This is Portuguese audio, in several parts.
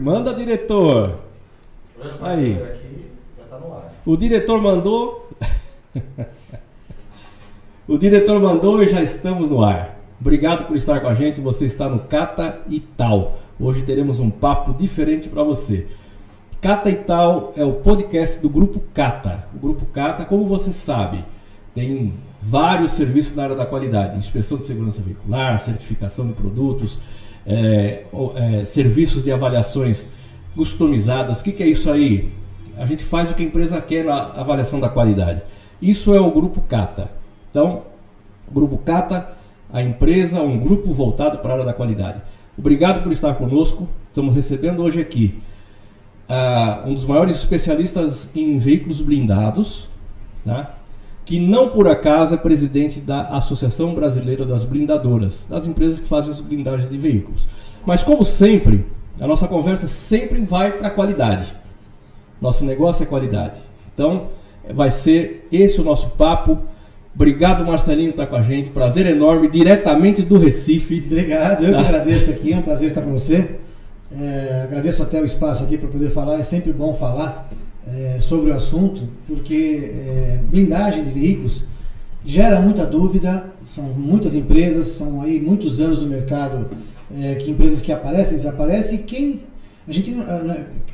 Manda, diretor. Aí. tá O diretor mandou. o diretor mandou e já estamos no ar. Obrigado por estar com a gente. Você está no Cata e Tal. Hoje teremos um papo diferente para você. Cata e Tal é o podcast do Grupo Cata. O Grupo Cata, como você sabe, tem vários serviços na área da qualidade: inspeção de segurança veicular, certificação de produtos, é, é, serviços de avaliações customizadas. O que, que é isso aí? A gente faz o que a empresa quer na avaliação da qualidade. Isso é o Grupo Cata. Então, Grupo Cata, a empresa, um grupo voltado para a área da qualidade. Obrigado por estar conosco. Estamos recebendo hoje aqui uh, um dos maiores especialistas em veículos blindados, tá? Que não por acaso é presidente da Associação Brasileira das Blindadoras, das empresas que fazem as blindagens de veículos. Mas como sempre, a nossa conversa sempre vai para a qualidade. Nosso negócio é qualidade. Então, vai ser esse o nosso papo. Obrigado, Marcelinho, por estar com a gente. Prazer enorme, diretamente do Recife. Obrigado, eu que tá. agradeço aqui. É um prazer estar com você. É, agradeço até o espaço aqui para poder falar. É sempre bom falar é, sobre o assunto, porque é, blindagem de veículos gera muita dúvida, são muitas empresas, são aí muitos anos no mercado, é, que empresas que aparecem, desaparecem, quem a gente,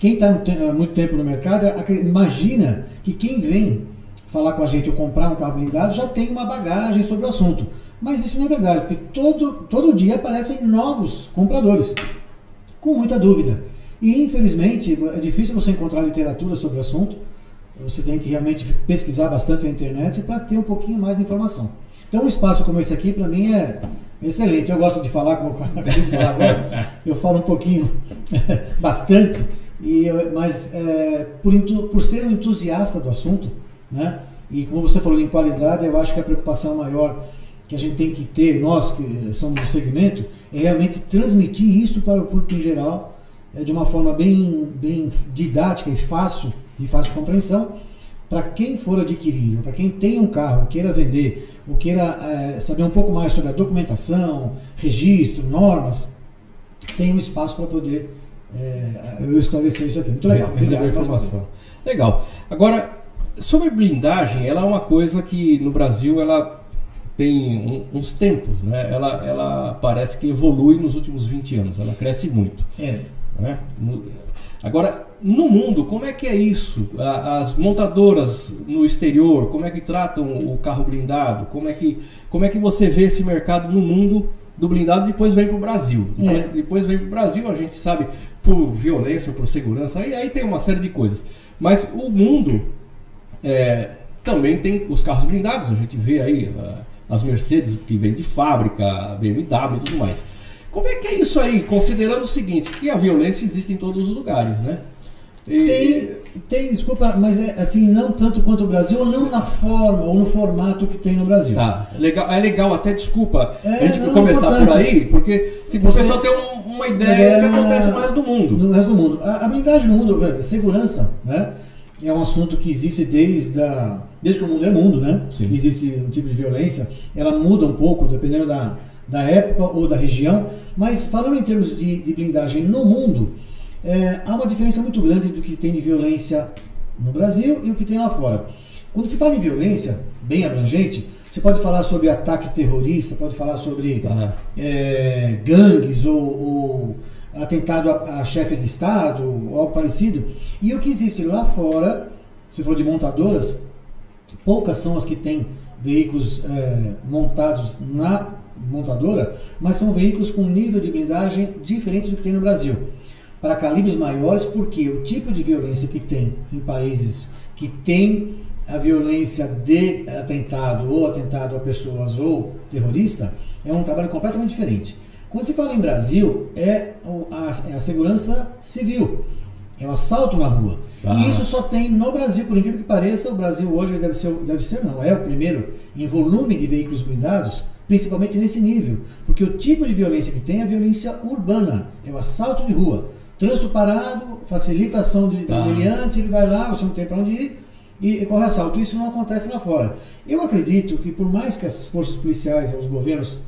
quem está muito tempo no mercado imagina que quem vem falar com a gente ou comprar um carro blindado já tem uma bagagem sobre o assunto. Mas isso não é verdade, porque todo, todo dia aparecem novos compradores com muita dúvida. E infelizmente é difícil você encontrar literatura sobre o assunto. Você tem que realmente pesquisar bastante na internet para ter um pouquinho mais de informação. Então um espaço como esse aqui para mim é excelente. Eu gosto de falar, como eu acabei de falar agora, eu falo um pouquinho, bastante, e, mas é, por, por ser um entusiasta do assunto, né? E como você falou em qualidade, eu acho que a preocupação maior que a gente tem que ter, nós que somos do segmento, é realmente transmitir isso para o público em geral é, de uma forma bem, bem didática e fácil, de fácil compreensão, para quem for adquirir, para quem tem um carro, queira vender, ou queira é, saber um pouco mais sobre a documentação, registro, normas, tem um espaço para poder é, eu esclarecer isso aqui. Muito legal. Obrigado informação. Legal. Agora, sobre blindagem, ela é uma coisa que no Brasil ela tem um, uns tempos, né? Ela, ela parece que evolui nos últimos 20 anos, ela cresce muito. É. Né? Agora, no mundo, como é que é isso? As montadoras no exterior, como é que tratam o carro blindado? Como é que, como é que você vê esse mercado no mundo do blindado depois vem para o Brasil? Depois, é. depois vem para o Brasil, a gente sabe, por violência, por segurança, aí, aí tem uma série de coisas. Mas o mundo é, também tem os carros blindados, a gente vê aí as Mercedes que vêm de fábrica, BMW e tudo mais. Como é que é isso aí, considerando o seguinte, que a violência existe em todos os lugares, né? E... Tem, tem, desculpa, mas é assim, não tanto quanto o Brasil, ou não na forma, ou no formato que tem no Brasil. Tá, legal, é legal, até desculpa é, a gente não, começar por aí, porque se você só ter um, uma ideia do que acontece no resto do mundo. No resto do mundo. A, blindagem no mundo, a segurança, né? É um assunto que existe desde, a, desde que o mundo é mundo, né? Sim. Existe um tipo de violência. Ela muda um pouco, dependendo da, da época ou da região, mas falando em termos de, de blindagem no mundo, é, há uma diferença muito grande do que tem de violência no Brasil e o que tem lá fora. Quando se fala em violência, bem abrangente, você pode falar sobre ataque terrorista, pode falar sobre ah. é, gangues ou, ou atentado a, a, chefes de Estado, ou algo parecido. E o que existe lá fora, se for de montadoras, poucas são as que têm veículos é, montados na montadora, mas são veículos com nível de blindagem diferente do que tem no Brasil. Para calibres maiores, porque o tipo de violência que tem em países que tem a violência de atentado ou atentado a pessoas ou terrorista é um trabalho completamente diferente. Quando se fala em Brasil, é a, é a segurança civil, é o assalto na rua. Ah. E isso só tem no Brasil, por incrível que pareça, o Brasil hoje deve ser, deve ser não, é o primeiro em volume de veículos blindados principalmente nesse nível, porque o tipo de violência que tem é a violência urbana, é o assalto de rua. Trânsito parado, facilitação de, tá. do meliante, ele vai lá, você não tem para onde ir, e, corre assalto. Isso não acontece lá fora. Eu acredito que por mais que as forças policiais e os governos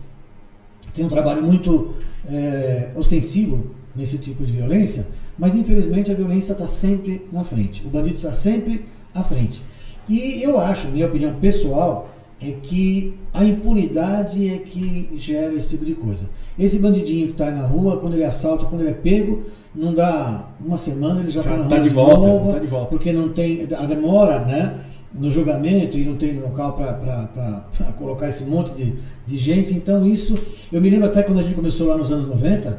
tenham um trabalho muito é, ostensivo nesse tipo de violência, mas infelizmente a violência está sempre na frente. O bandido está sempre à frente. E eu acho, minha opinião pessoal, é que a impunidade é que gera esse tipo de coisa. Esse bandidinho que está na rua, quando ele assalta, quando ele é pego, não dá uma semana, ele já está na tá rua de, volta, novo, tá de volta. porque não tem a demora, né? No julgamento e não tem local para colocar esse monte de, de gente. Então, isso. Eu me lembro até quando a gente começou lá nos anos 90,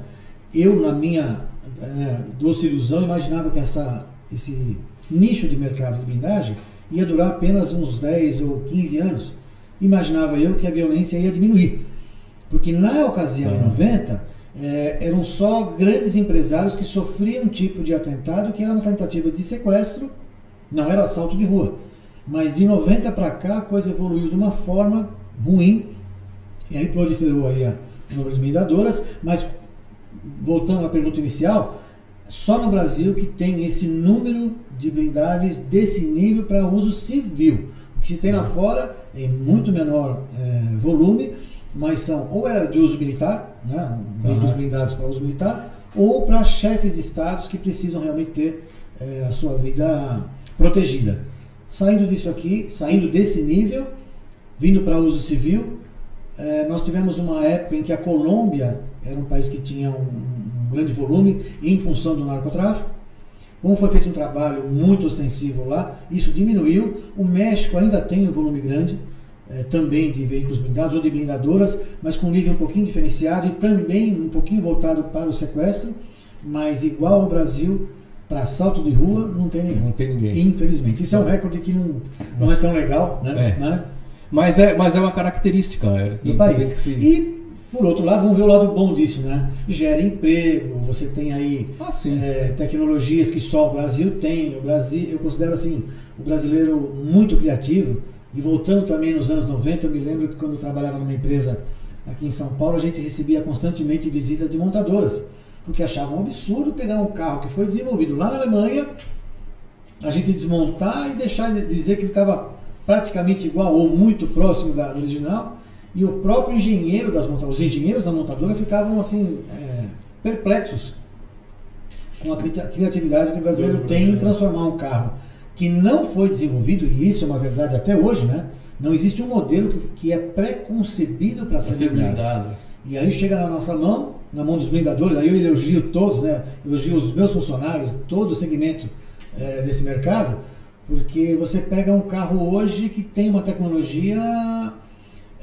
eu, na minha é, doce ilusão, imaginava que essa, esse nicho de mercado de blindagem ia durar apenas uns 10 ou 15 anos imaginava eu que a violência ia diminuir. Porque na ocasião, em 90, é, eram só grandes empresários que sofriam um tipo de atentado que era uma tentativa de sequestro, não era assalto de rua. Mas de 90 para cá a coisa evoluiu de uma forma ruim, e aí proliferou aí a, o número de blindadoras, mas voltando à pergunta inicial, só no Brasil que tem esse número de blindagens desse nível para uso civil que se tem lá fora em muito menor é, volume, mas são ou é de uso militar, né, veículos uhum. blindados para uso militar, ou para chefes de estados que precisam realmente ter é, a sua vida protegida. Saindo disso aqui, saindo desse nível, vindo para uso civil, é, nós tivemos uma época em que a Colômbia era um país que tinha um, um grande volume em função do narcotráfico. Como foi feito um trabalho muito ostensivo lá, isso diminuiu. O México ainda tem um volume grande, é, também de veículos blindados ou de blindadoras, mas com um nível um pouquinho diferenciado e também um pouquinho voltado para o sequestro, mas igual ao Brasil, para assalto de rua, não tem nenhum. Não tem ninguém. Infelizmente. Isso é um recorde que não, não é tão legal, né? É. né? Mas, é, mas é uma característica é, do país. Se... E por outro lado, vamos ver o lado bom disso, né? Gera emprego, você tem aí ah, é, tecnologias que só o Brasil tem. O Brasil, eu considero assim, o brasileiro muito criativo. E voltando também nos anos 90, eu me lembro que quando eu trabalhava numa empresa aqui em São Paulo, a gente recebia constantemente visita de montadoras, porque achavam um absurdo pegar um carro que foi desenvolvido lá na Alemanha, a gente desmontar e deixar dizer que ele estava praticamente igual ou muito próximo da original e o próprio engenheiro das montadoras, os engenheiros da montadora ficavam assim é, perplexos com a criatividade que o brasileiro tem em transformar um carro que não foi desenvolvido, e isso é uma verdade até hoje, né? Não existe um modelo que, que é pré-concebido para ser blindado. E aí chega na nossa mão, na mão dos blindadores, aí eu elogio todos, né? Elogio os meus funcionários, todo o segmento é, desse mercado, porque você pega um carro hoje que tem uma tecnologia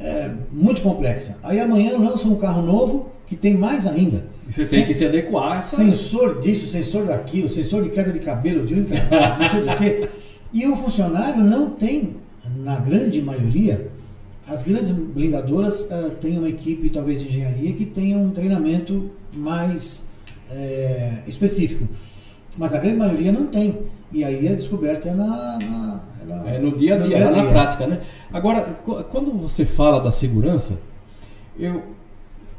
é, muito complexa. Aí amanhã lança um carro novo que tem mais ainda. Você tem que se adequar. Sensor disso, sensor daquilo, sensor de queda de cabelo, de um não sei do quê. E o funcionário não tem, na grande maioria, as grandes blindadoras uh, têm uma equipe, talvez de engenharia, que tenha um treinamento mais é, específico. Mas a grande maioria não tem. E aí a descoberta é na, na é no dia a dia, dia, -a -dia. na prática, né? Agora, quando você fala da segurança, eu,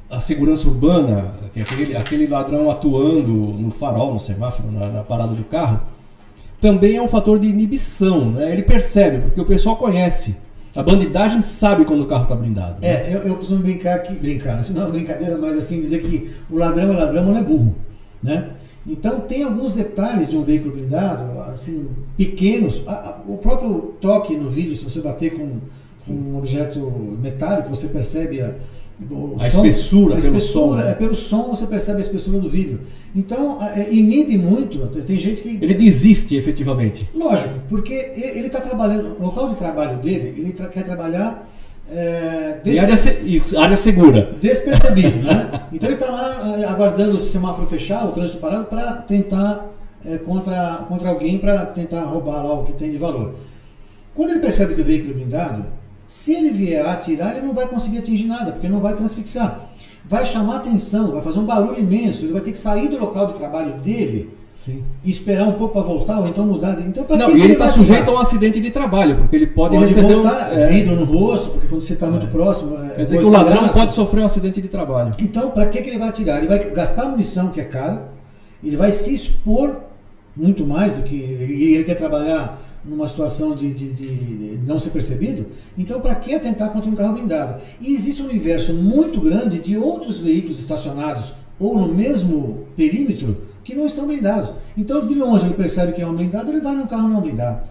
a segurança urbana, é aquele, aquele ladrão atuando no farol, no semáforo, na, na, parada do carro, também é um fator de inibição, né? Ele percebe, porque o pessoal conhece. A bandidagem sabe quando o carro está blindado. Né? É, eu, eu, costumo brincar que. Brincar, não é uma brincadeira, mas assim, dizer que o ladrão é ladrão, não é burro. Né? Então tem alguns detalhes de um veículo blindado, assim, pequenos. o próprio toque no vídeo, se você bater com, com um objeto metálico, você percebe a, a som, espessura, a espessura pelo som, né? é pelo som você percebe a espessura do vídeo. Então é, inibe muito. Tem gente que ele desiste efetivamente. Lógico, porque ele está trabalhando, o local de trabalho dele, ele tra quer trabalhar é, des... área, se... área segura. Despercebido, né? Então ele está lá é, aguardando o semáforo fechar, o trânsito parado, para tentar é, contra, contra alguém para tentar roubar lá o que tem de valor. Quando ele percebe que o veículo é blindado, se ele vier a atirar, ele não vai conseguir atingir nada, porque não vai transfixar. Vai chamar atenção, vai fazer um barulho imenso, ele vai ter que sair do local de trabalho dele Sim. E esperar um pouco para voltar ou então mudar. Então, não, que e ele está sujeito a um acidente de trabalho, porque ele pode, pode receber voltar, um, é, vidro no rosto, porque quando você está muito é. próximo. É, Quer dizer que o ladrão pode sofrer um acidente de trabalho. Então, para que, que ele vai atirar? Ele vai gastar munição, que é caro, ele vai se expor muito mais do que. E ele quer trabalhar numa situação de, de, de não ser percebido. Então, para que atentar contra um carro blindado? E existe um universo muito grande de outros veículos estacionados ou no mesmo perímetro que não estão blindados. Então, de longe ele percebe que é um blindado, ele vai num carro não blindado.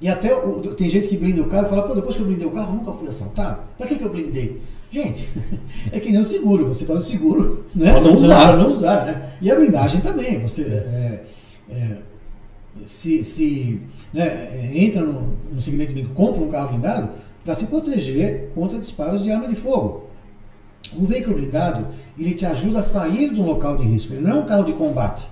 E até tem gente que blinda o carro e fala, pô, depois que eu blindei o carro, nunca fui assaltado. Para que, que eu blindei? Gente, é que nem o seguro, você faz o seguro, né? Para não usar. Para não usar, né? E a blindagem também, você é, é, se, se né, entra no, no segmento de compra um carro blindado para se proteger contra disparos de arma de fogo. O veículo blindado, ele te ajuda a sair do local de risco, ele não é um carro de combate.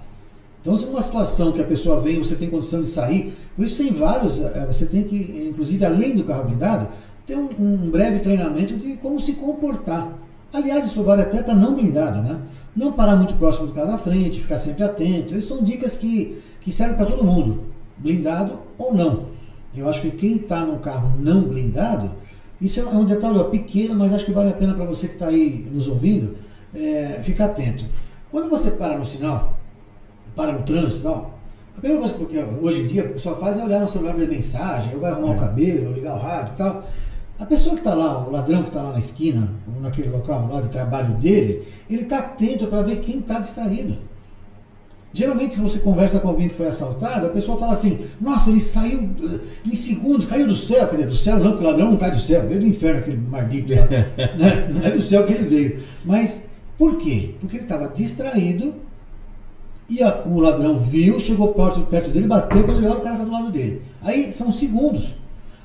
Então, se numa situação que a pessoa vem, você tem condição de sair, por isso tem vários, eh, você tem que, inclusive além do carro blindado, ter um, um breve treinamento de como se comportar. Aliás, isso vale até para não blindado, né? Não parar muito próximo do carro da frente, ficar sempre atento. Essas são dicas que, que servem para todo mundo, blindado ou não. Eu acho que quem está no carro não blindado, isso é um detalhe pequeno, mas acho que vale a pena para você que está aí nos ouvindo, é, ficar atento. Quando você para no sinal, para no trânsito e tal, a primeira coisa que hoje em dia a pessoa faz é olhar no celular ver mensagem, ou vai arrumar é. o cabelo, ou ligar o rádio e tal. A pessoa que está lá, o ladrão que está lá na esquina, ou naquele local lá de trabalho dele, ele está atento para ver quem está distraído. Geralmente, você conversa com alguém que foi assaltado, a pessoa fala assim: Nossa, ele saiu em segundos, caiu do céu. Quer dizer, do céu não, porque o ladrão não cai do céu, veio do inferno aquele maldito lá. né? Não é do céu que ele veio. Mas por quê? Porque ele estava distraído e a, o ladrão viu, chegou perto, perto dele, bateu, quando ele olha, o cara está do lado dele. Aí são segundos.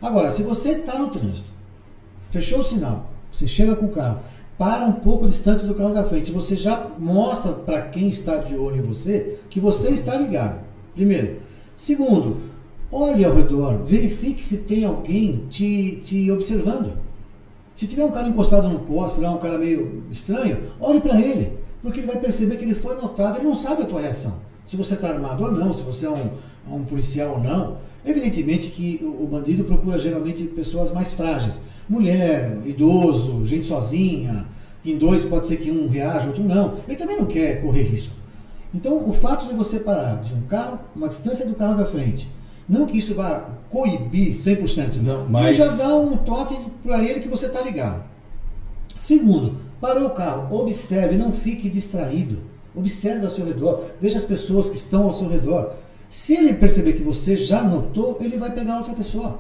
Agora, se você está no trânsito, fechou o sinal, você chega com o carro, para um pouco distante do carro da frente, você já mostra para quem está de olho em você que você está ligado. Primeiro. Segundo, olhe ao redor, verifique se tem alguém te, te observando. Se tiver um cara encostado no poste, lá um cara meio estranho, olhe para ele porque ele vai perceber que ele foi notado, ele não sabe a tua reação. Se você está armado ou não, se você é um, um policial ou não. Evidentemente que o, bandido procura geralmente pessoas mais frágeis. Mulher, idoso, gente sozinha, que em dois pode ser que um reaja, outro não. Ele também não quer correr risco. Então, o fato de você parar de um carro, uma distância do carro da frente, não que isso vá coibir 100%, não, mas... mas já dá um toque para ele que você está ligado. Segundo, Parou o carro, observe, não fique distraído. Observe ao seu redor, veja as pessoas que estão ao seu redor. Se ele perceber que você já notou, ele vai pegar outra pessoa.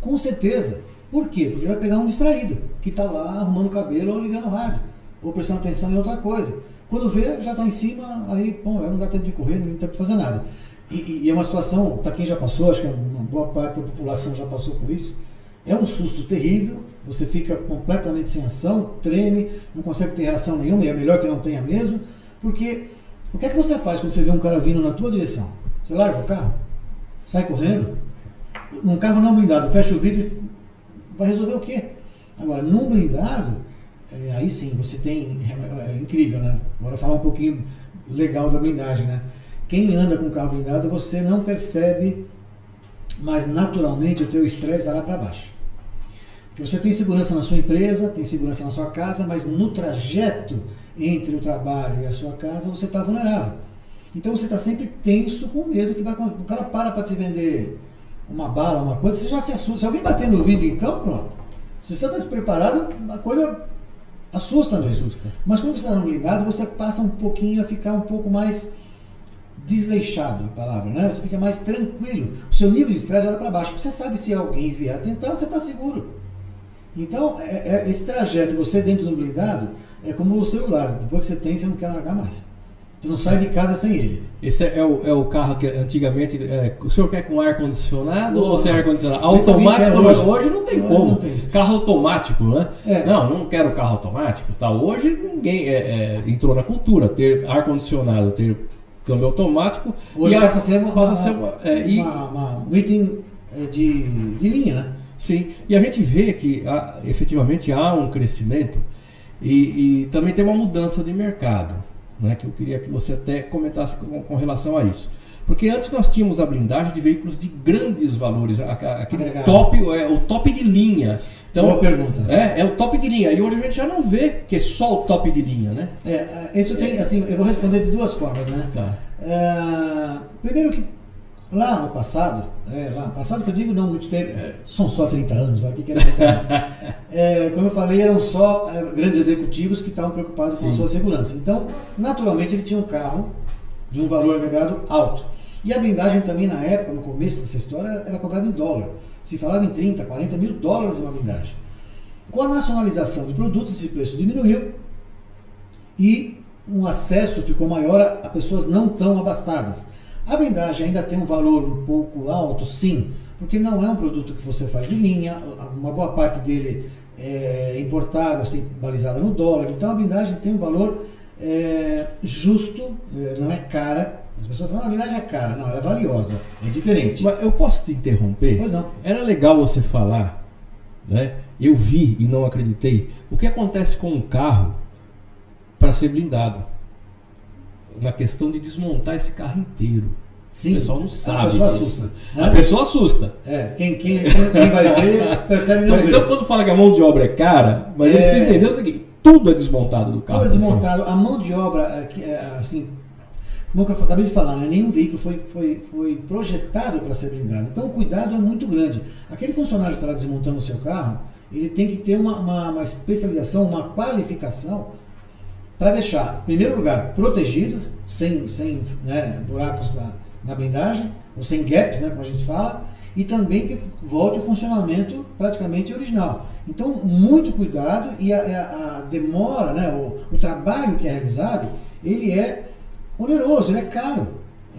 Com certeza. Por quê? Porque ele vai pegar um distraído, que está lá arrumando o cabelo ou ligando o rádio, ou prestando atenção em outra coisa. Quando vê, já está em cima, aí, bom, não dá tempo de correr, não dá tempo de fazer nada. E, e é uma situação, para quem já passou, acho que uma boa parte da população já passou por isso, é um susto terrível, você fica completamente sem ação, treme, não consegue ter reação nenhuma, e é melhor que não tenha mesmo, porque o que é que você faz quando você vê um cara vindo na tua direção? Você larga o carro? Sai correndo? Num carro não blindado, fecha o vidro e vai resolver o quê? Agora, num blindado, é, aí sim, você tem. É, é incrível, né? Agora falar um pouquinho legal da blindagem, né? Quem anda com carro blindado, você não percebe, mas naturalmente o teu estresse vai lá para baixo. Porque você tem segurança na sua empresa, tem segurança na sua casa, mas no trajeto entre o trabalho e a sua casa você está vulnerável. Então você está sempre tenso com medo que vai, o cara para para te vender uma bala, uma coisa, você já se assusta. Se alguém bater no vidro, então pronto. Se você está despreparado, a coisa assusta mesmo. Assusta. Mas quando você está no blindado, você passa um pouquinho a ficar um pouco mais desleixado, a palavra, né? Você fica mais tranquilo. O seu nível de estresse olha para baixo. Você sabe se alguém vier tentar, você está seguro. Então, é, é, esse trajeto, você dentro do blindado, é como o celular. Depois que você tem, você não quer largar mais. Você não sai de casa sem ele. Esse é, o, é o carro que antigamente. É, o senhor quer com ar-condicionado ou sem ar-condicionado? Automático hoje. hoje. não tem como. Não tem carro automático, né? É. Não, não quero carro automático. Tá? Hoje ninguém é, é entrou na cultura. Ter ar-condicionado, ter câmbio automático. Hoje passa a ser uma, passa ser uma, é, uma, uma, um item de, de linha, né? Sim, e a gente vê que há, efetivamente há um crescimento e, e, também tem uma mudança de mercado, né, que eu queria que você até comentasse com, com, relação a isso. Porque antes nós tínhamos a blindagem de veículos de grandes valores, aquele top, é, o top de linha. Então, Boa pergunta. É, é o top de linha. E hoje a gente já não vê que é só o top de linha, né? É, isso tem, assim, eu vou responder de duas formas, né? Tá. É, primeiro que Lá no passado, é, lá, passado que eu digo não muito tempo, é. são só 30 anos, vai, que, que é 30 anos? é, como eu falei, eram só é, grandes executivos que estavam preocupados Sim. com a sua segurança. Então, naturalmente, ele tinha um carro de um valor agregado alto. E a blindagem também, na época, no começo dessa história, era comprada em dólar. Se falava em 30, 40 mil dólares uma blindagem. Com a nacionalização de produtos, esse preço diminuiu e um acesso ficou maior a, pessoas não tão abastadas. A blindagem ainda tem um valor um pouco alto, sim, porque não é um produto que você faz em linha, uma boa parte dele é importado, você tem balizada no dólar, então a blindagem tem um valor é, justo, é, não é cara. As pessoas falam, ah, a blindagem é cara. Não, ela é valiosa, é diferente. Mas eu posso te interromper? Pois não. Era legal você falar, né? Eu vi e não acreditei. O que acontece com um carro para ser blindado? Na questão de desmontar esse carro inteiro. Sim. O pessoal não sabe. A pessoa assusta. Né? A pessoa assusta. É, quem, quem, quem vai ver, prefere não então, ver. Então, quando fala que a mão de obra é cara, mas é... precisa entender o seguinte: tudo é desmontado do carro. Tudo é desmontado. A mão de obra, é é, assim, como eu acabei de falar, né? nenhum veículo foi, foi, foi projetado para ser blindado. Então o cuidado é muito grande. Aquele funcionário que está desmontando o seu carro, ele tem que ter uma, uma, uma especialização, uma qualificação para deixar, em primeiro lugar, protegido, sem, sem né, buracos na, na blindagem, ou sem gaps, né, como a gente fala, e também que volte o funcionamento praticamente original. Então, muito cuidado e a, a demora, né, o, o, trabalho que é realizado, ele é oneroso, ele é caro.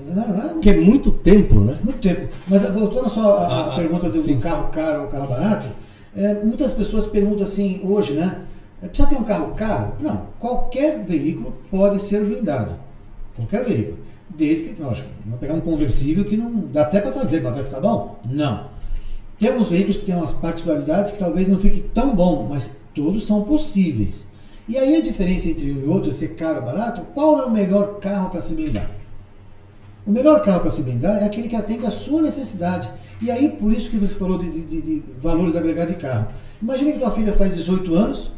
Não, não é? Que é muito tempo, né? Muito tempo. Mas voltando só à ah, pergunta do, do, carro caro ou carro barato, é, muitas pessoas perguntam assim hoje, né? É, precisa ter um carro caro? Não. Qualquer veículo pode ser blindado. Qualquer veículo. Desde que, lógico, vou pegar um conversível que não dá até para fazer, mas vai ficar bom? Não. Temos veículos que têm umas particularidades que talvez não fique tão bom, mas todos são possíveis. E aí a diferença entre um e outro, ser caro ou barato, qual é o melhor carro para se blindar? O melhor carro para se blindar é aquele que atende à sua necessidade. E aí, por isso que você falou de, de, de valores agregados de carro. Imagine que tua filha faz 18 anos,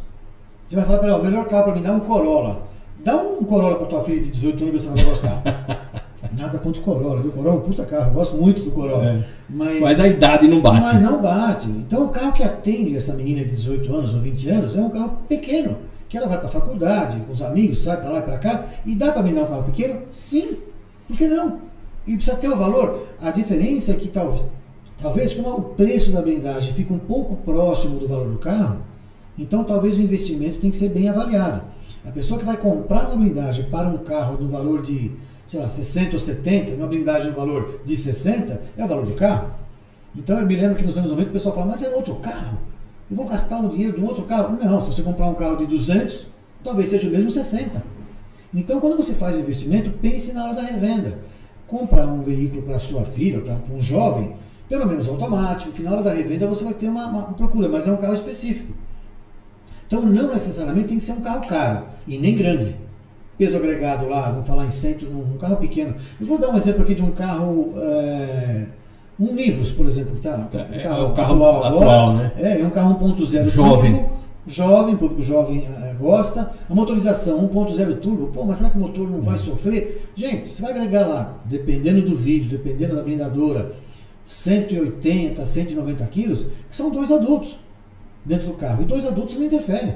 você vai falar para ela, o melhor carro para blindar é um Corolla. Dá um Corolla para tua filha de 18 anos e você vai gostar. Nada contra o Corolla, viu? O Corolla é um puta carro, eu gosto muito do Corolla. É. Mas, mas a idade não bate. Mas não bate. Então o carro que atende essa menina de 18 anos ou 20 anos é um carro pequeno, que ela vai para a faculdade, com os amigos, sai para lá e para cá, e dá para me dar um carro pequeno? Sim. Por que não? E precisa ter o valor. A diferença é que talvez, talvez como o preço da blindagem fica um pouco próximo do valor do carro, então talvez o investimento tem que ser bem avaliado. A pessoa que vai comprar uma blindagem para um carro no valor de, sei lá, 60 ou 70, uma blindagem no valor de 60, é o valor do carro. Então eu me lembro que nos anos 90 o pessoal fala, mas é outro carro. Eu vou gastar o dinheiro de um outro carro? Não, se você comprar um carro de 200, talvez seja o mesmo 60. Então quando você faz investimento, pense na hora da revenda. Comprar um veículo para sua filha, para um jovem, pelo menos automático, que na hora da revenda você vai ter uma, uma procura, mas é um carro específico. Então não necessariamente tem que ser um carro caro e nem grande. Peso agregado lá, vamos falar em centro, um carro pequeno. Eu vou dar um exemplo aqui de um carro. É, um Nivus, por exemplo, tá? Um é, carro, é o carro atual, atual agora, né? É, é um carro 1.0 jovem. Turbo, jovem, público jovem é, gosta. A motorização 1.0 turbo, pô, mas será que o motor não vai sofrer? Gente, você vai agregar lá, dependendo do vídeo, dependendo da blindadora, 180, 190 quilos, que são dois adultos dentro do carro. E dois adultos não interferem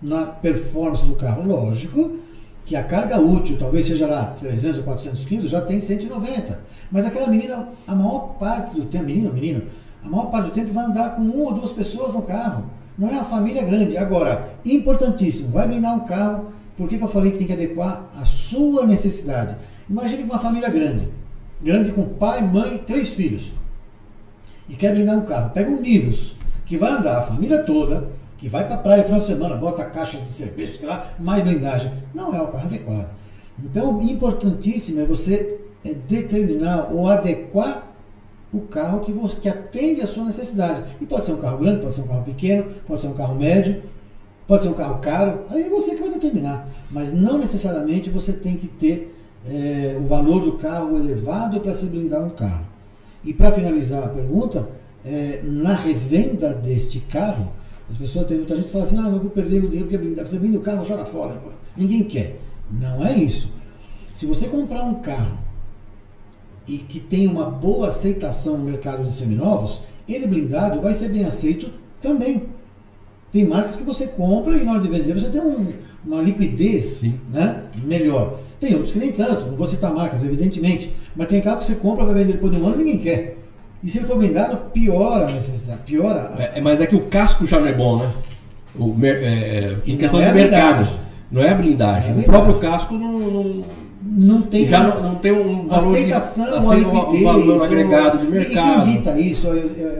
na performance do carro. Lógico que a carga útil, talvez seja lá 300 ou 400 quilos, já tem 190. Mas aquela menina, a maior parte do tempo, menino, menino, a maior parte do tempo vai andar com uma ou duas pessoas no carro. Não é uma família grande. Agora, importantíssimo, vai blindar um carro, por que, que eu falei que tem que adequar a sua necessidade? Imagine uma família grande, grande com pai, mãe, três filhos, e quer blindar um carro. Pega um Nivus, que vai andar a família toda, que vai para a praia no final de semana, bota a caixa de cerveja, sei lá, mais blindagem. Não é o carro adequado. Então, importantíssimo é você é, determinar ou adequar o carro que, você, que atende à sua necessidade. E pode ser um carro grande, pode ser um carro pequeno, pode ser um carro médio, pode ser um carro caro, aí é você que vai determinar. Mas não necessariamente você tem que ter é, o valor do carro elevado para se blindar um carro. E para finalizar a pergunta, é, na revenda deste carro, as pessoas têm muita gente que fala assim, ah, eu vou perder meu dinheiro porque blindado. Você blinda o carro, joga fora. Ninguém quer. Não é isso. Se você comprar um carro e que tem uma boa aceitação no mercado de seminovos, ele blindado vai ser bem aceito também. Tem marcas que você compra e na hora de vender você tem um, uma liquidez Sim. Né, melhor. Tem outros que nem tanto, não vou citar marcas, evidentemente, mas tem carro que você compra para vender depois de um ano e ninguém quer. E se ele for blindado, piora a necessidade, piora. A... É, mas é que o casco já não é bom, né? O, é, é, em questão é de mercado. Não é a blindagem. É a blindagem. O próprio casco não, não não tem já não, não, tem um valor aceitação de, um valor agregado de mercado. E quem dita isso,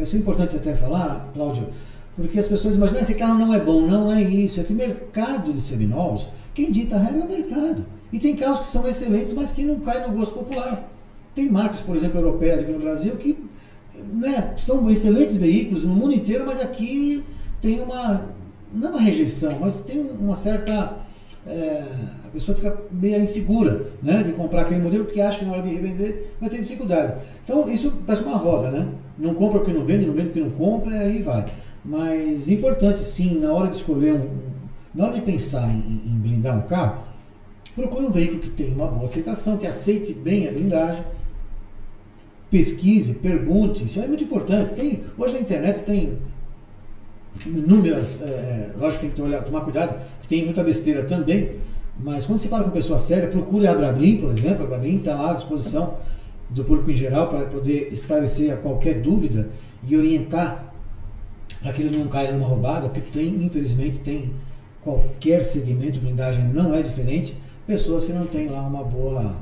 isso é importante até falar, Cláudio, porque as pessoas imaginam esse carro não é bom, não é isso, é que o mercado de seminovos, quem dita a regra é o mercado. E tem carros que são excelentes, mas que não caem no gosto popular. Tem marcas, por exemplo, europeias aqui no Brasil que né, são excelentes veículos no mundo inteiro, mas aqui tem uma, não é uma rejeição, mas tem uma certa é, a pessoa fica meio insegura né, de comprar aquele modelo porque acha que na hora de revender vai ter dificuldade. Então isso parece uma roda, né? Não compra porque não vende, não vende porque não compra, e aí vai. Mas importante sim, na hora de escolher um. Na hora de pensar em, em blindar um carro, procure um veículo que tenha uma boa aceitação, que aceite bem a blindagem. Pesquise, pergunte, isso é muito importante. Tem, hoje na internet tem inúmeras, é, lógico que tem que tomar cuidado, tem muita besteira também, mas quando você fala com pessoa séria, procure a Abrablim, por exemplo, a Abrablim está lá à disposição do público em geral para poder esclarecer a qualquer dúvida e orientar para que ele não caia numa roubada, porque tem, infelizmente, tem qualquer segmento de blindagem não é diferente, pessoas que não têm lá uma boa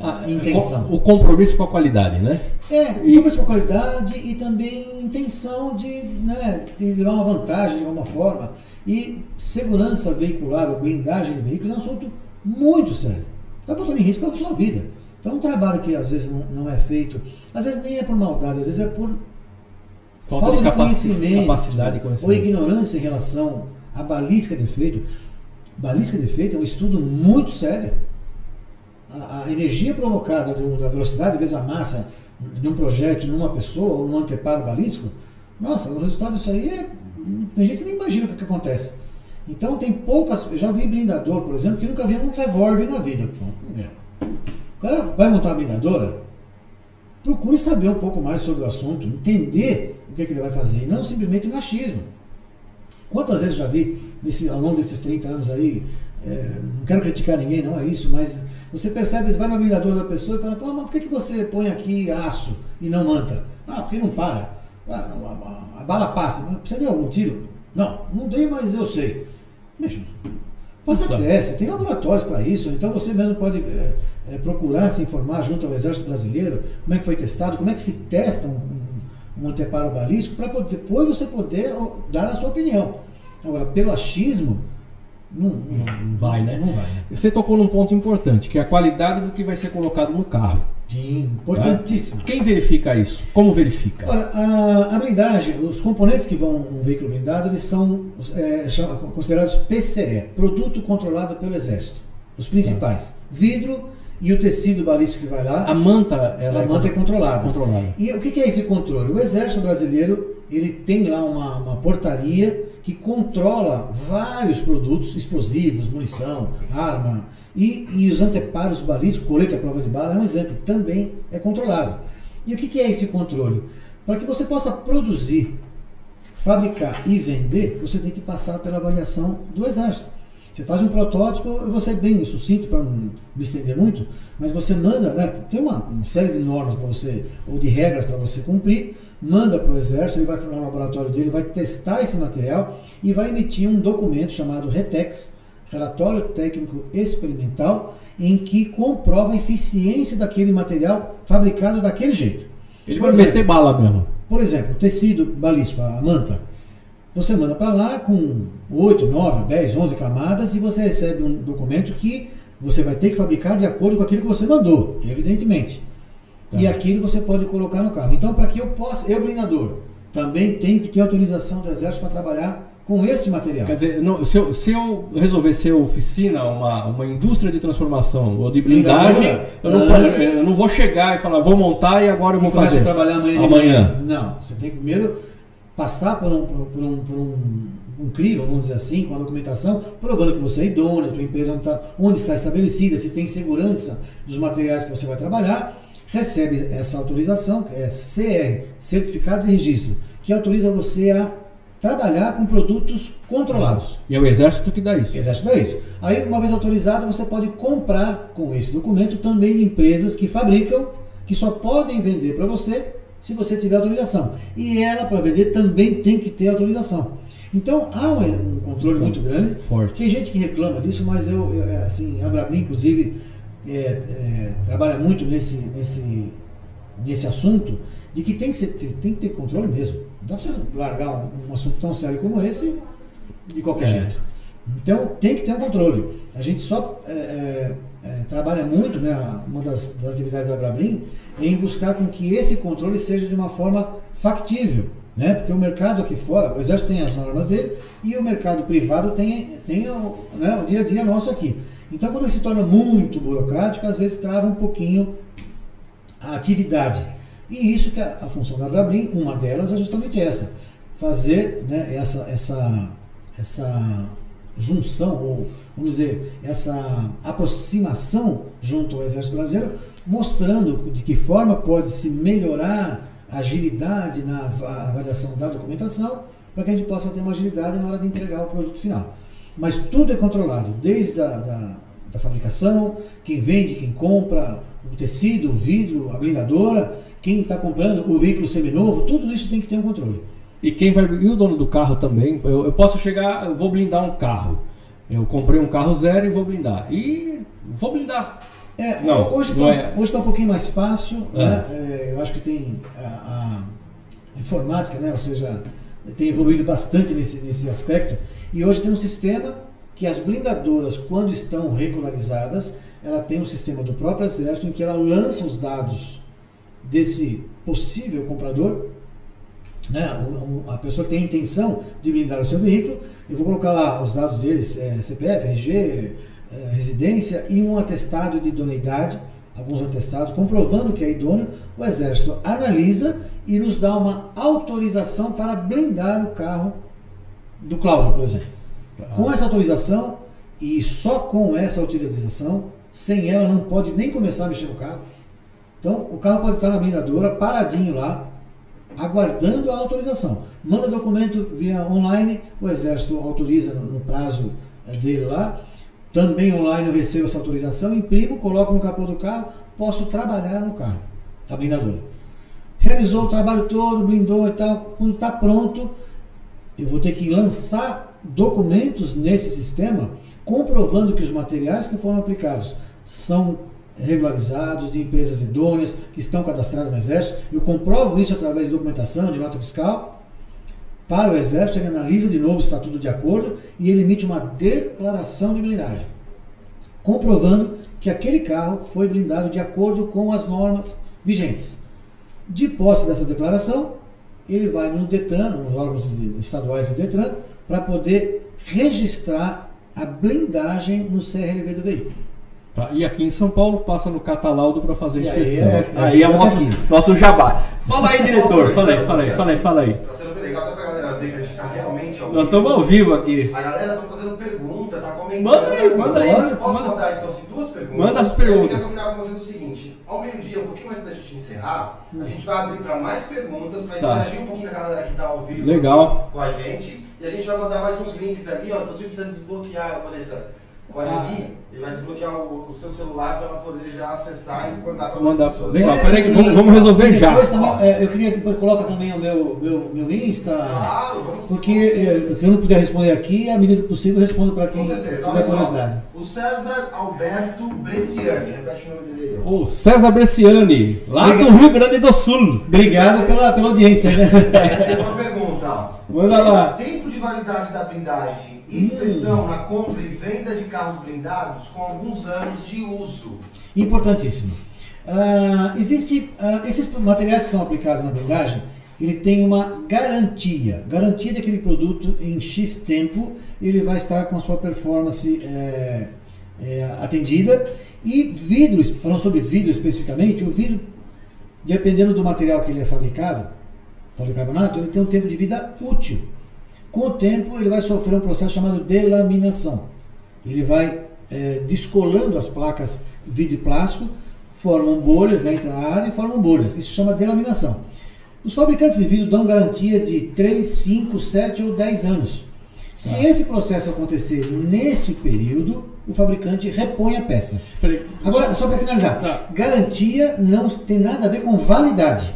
a intenção. O compromisso com a qualidade, né? É, compromisso e... com a qualidade e também intenção de, né, de levar uma vantagem de alguma forma. E segurança veicular ou blindagem de veículos é um assunto muito sério. Está botando em risco a sua vida. Então, um trabalho que às vezes não, não, é feito, às vezes nem é por maldade, às vezes é por falta, falta de, de conhecimento, capacidade conhecimento. ou ignorância em relação à balística de efeito. Balística de efeito é um estudo muito sério a, energia provocada da velocidade vezes a massa de um projétil numa pessoa ou num anteparo balístico, nossa, o resultado disso aí é. Tem gente que nem imagina o que, que acontece. Então tem poucas. Eu já vi blindador, por exemplo, que nunca vi um revólver na vida. O cara vai montar uma blindadora, procure saber um pouco mais sobre o assunto, entender o que, que ele vai fazer, e não simplesmente machismo. Quantas vezes eu já vi nesse, ao longo desses 30 anos aí, é, não quero criticar ninguém, não é isso, mas você percebe, você vai no mirador da pessoa e fala, pô, mas por que, que você põe aqui aço e não manta? Ah, porque não para. Ah, a, a, a, bala passa. Mas você deu algum tiro? Não, não dei, mas eu sei. Bicho, faça teste, tem laboratórios para isso, então você mesmo pode é, é, procurar se informar junto ao Exército Brasileiro, como é que foi testado, como é que se testa um, um, um anteparo balístico, para depois você poder dar a sua opinião. Agora, pelo achismo, não, não, vai, né? Não vai. Você tocou num ponto importante, que é a qualidade do que vai ser colocado no carro. Sim, importantíssimo. Tá? Quem verifica isso? Como verifica? Olha, a, a, blindagem, os componentes que vão no veículo blindado, eles são é, considerados PCE, Produto Controlado pelo Exército. Os principais. Tá. Vidro e o tecido balístico que vai lá. A manta, ela a é manta é controlada. controlada. E o que é esse controle? O Exército Brasileiro ele tem lá uma, uma portaria que controla vários produtos explosivos, munição, arma, e, e os anteparos balísticos, colete à prova de bala, é um exemplo, também é controlado. E o que, que é esse controle? Para que você possa produzir, fabricar e vender, você tem que passar pela avaliação do Exército. Você faz um protótipo, eu vou ser bem sucinto para não me estender muito, mas você manda, né, tem uma, uma série de normas para você, ou de regras para você cumprir, manda para o exército, ele vai no laboratório dele, vai testar esse material e vai emitir um documento chamado RETEX, Relatório Técnico Experimental, em que comprova a eficiência daquele material fabricado daquele jeito. Ele por vai exemplo, meter bala mesmo. Por exemplo, tecido balístico, a manta. Você manda para lá com 8, 9, 10, 11 camadas e você recebe um documento que você vai ter que fabricar de acordo com aquilo que você mandou, evidentemente. Tá. E aquilo você pode colocar no carro. Então, para que eu possa, eu blindador, também tenho que ter autorização do Exército para trabalhar com esse material. Quer dizer, não, se, eu, se, eu, resolver ser oficina, uma, uma indústria de transformação ou de blindagem, eu não, antes, eu não vou chegar e falar, vou montar e agora eu vou fazer. trabalhar amanhã. amanhã. Não, você tem que primeiro passar por um, por um, por um, um crivo, vamos dizer assim, com a documentação, provando que você é idôneo, a tua empresa onde está, onde está estabelecida, se tem segurança dos materiais que você vai trabalhar recebe essa autorização, que é CR, Certificado de Registro, que autoriza você a trabalhar com produtos controlados. E é o Exército que dá isso. Exército dá isso. Aí, uma vez autorizado, você pode comprar com esse documento também de empresas que fabricam, que só podem vender para você se você tiver autorização. E ela, para vender, também tem que ter autorização. Então há um, um controle muito grande. Forte. Tem gente que reclama disso, mas eu, eu é, assim, a Brablim, inclusive, é, é, trabalha muito nesse, nesse, nesse assunto de que tem que, ser, tem que ter controle mesmo. Não dá para você largar um, um, assunto tão sério como esse de qualquer é. jeito. Então tem que ter um controle. A gente só é, é, trabalha muito, né, uma das, das atividades da Brablim, em buscar com que esse controle seja de uma forma factível. Né? Porque o mercado aqui fora, o Exército tem as normas dele e o mercado privado tem, tem o, né, o dia a dia nosso aqui. Então, quando ele se torna muito burocrático, às vezes trava um pouquinho a atividade. E isso que a, a função da Brablim, uma delas é justamente essa, fazer né, essa, essa, essa junção, ou vamos dizer, essa aproximação junto ao Exército Brasileiro, mostrando de que forma pode se melhorar a agilidade na avaliação da documentação, para que a gente possa ter uma agilidade na hora de entregar o produto final. Mas tudo é controlado, desde a da, da fabricação, quem vende, quem compra, o tecido, o vidro, a blindadora, quem está comprando o veículo seminovo, tudo isso tem que ter um controle. E quem vai e o dono do carro também. Eu, eu posso chegar, eu vou blindar um carro. Eu comprei um carro zero e vou blindar. E vou blindar. É, não, hoje está é... Hoje tá um pouquinho mais fácil. É. Né? É, eu acho que tem a, a, informática, né? ou seja, tem evoluído bastante nesse, nesse aspecto. E hoje tem um sistema que as blindadoras, quando estão regularizadas, ela tem um sistema do próprio exército em que ela lança os dados desse possível comprador, né, a pessoa que tem a intenção de blindar o seu veículo, eu vou colocar lá os dados deles, é, CPF, RG, é, residência e um atestado de idoneidade, alguns atestados comprovando que é idôneo, o Exército analisa e nos dá uma autorização para blindar o carro do Cláudio, por exemplo. Tá. Com essa autorização e só com essa autorização, sem ela não pode nem começar a mexer no carro. Então, o carro pode estar na blindadora, paradinho lá, aguardando a autorização. Manda documento via online, o Exército autoriza no prazo eh, dele lá. Também online eu recebo essa autorização, imprimo, coloco no capô do carro, posso trabalhar no carro, a blindadora. Realizou o trabalho todo, blindou e tal, quando está pronto, eu vou ter que lançar documentos nesse sistema comprovando que os materiais que foram aplicados são regularizados, de empresas idôneas, que estão cadastradas no Exército. Eu comprovo isso através de documentação, de nota fiscal. Para o Exército, ele analisa de novo o estatuto de acordo e ele emite uma declaração de blindagem, comprovando que aquele carro foi blindado de acordo com as normas vigentes. De posse dessa declaração, ele vai no Detran, nos órgãos estaduais de Detran, para poder registrar a blindagem no CRLV do veículo. Tá? E aqui em São Paulo passa no Catalaudo para fazer inspeção. Aí é, é, aí é o nosso, nosso jabá. Fala aí, diretor. Fala aí, fala aí, fala aí, fala aí. Tá sendo bem legal até pra galera ver que a gente tá realmente ao Nós estamos ao vivo aqui. A galera tá fazendo pergunta, tá comentando. Manda aí, manda aí. Posso manda. mandar então assim, duas perguntas? Manda as perguntas. Eu queria combinar com vocês o seguinte: ao meio-dia, um pouquinho mais da gente encerrar, a gente vai abrir para mais perguntas, para tá. interagir um pouquinho com a galera que tá ao vivo legal. com a gente. E a gente vai mandar mais uns links ali, ó. Inclusive precisa desbloquear, Vanessa com a Reni, ele vai desbloquear o, o seu celular para ela poder já acessar e mandar para mandar. pessoas. Legal, é, peraí que vamos, vamos resolver já. Também, é, eu queria que você coloque também o meu, meu, meu Insta. Claro, vamos Porque é, que eu não puder responder aqui, à medida possível eu respondo para quem tiver curiosidade. O César Alberto Bresciani, repete o nome dele aí. O César Bresciani, lá Obrigado. do Rio Grande do Sul. Obrigado pela, pela audiência. Né? uma pergunta. Manda lá. Tempo de validade da blindagem inspeção na compra e venda de carros blindados com alguns anos de uso. Importantíssimo. Uh, existe uh, esses materiais que são aplicados na blindagem, ele tem uma garantia, garantia daquele produto em X tempo ele vai estar com a sua performance é, é, atendida e vidro, falando sobre vidro especificamente, o vidro, dependendo do material que ele é fabricado, policarbonato, ele tem um tempo de vida útil. Com o tempo, ele vai sofrer um processo chamado delaminação. Ele vai é, descolando as placas vidro e plástico, formam bolhas, né, entra ar e formam bolhas. Isso chama delaminação. Os fabricantes de vidro dão garantia de 3, 5, 7 ou 10 anos. Se ah. esse processo acontecer neste período, o fabricante repõe a peça. Agora, só para finalizar, tá. garantia não tem nada a ver com validade.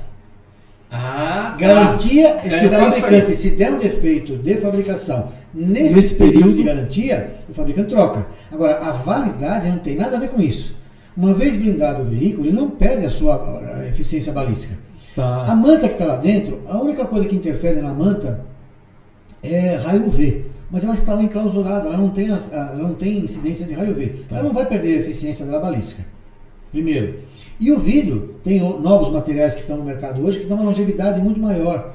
Ah, garantia tá. é que o fabricante, se der um defeito de fabricação nesse, nesse período, período de garantia, o fabricante troca. Agora, a validade não tem nada a ver com isso. Uma vez blindado o veículo, ele não perde a sua eficiência balística. Tá. A manta que está lá dentro, a única coisa que interfere na manta é raio UV. Mas ela está lá enclausurada, ela não tem, as, ela não tem incidência de raio UV. Tá. Ela não vai perder a eficiência da balística. Primeiro. E o vidro, tem novos materiais que estão no mercado hoje que dão uma longevidade muito maior.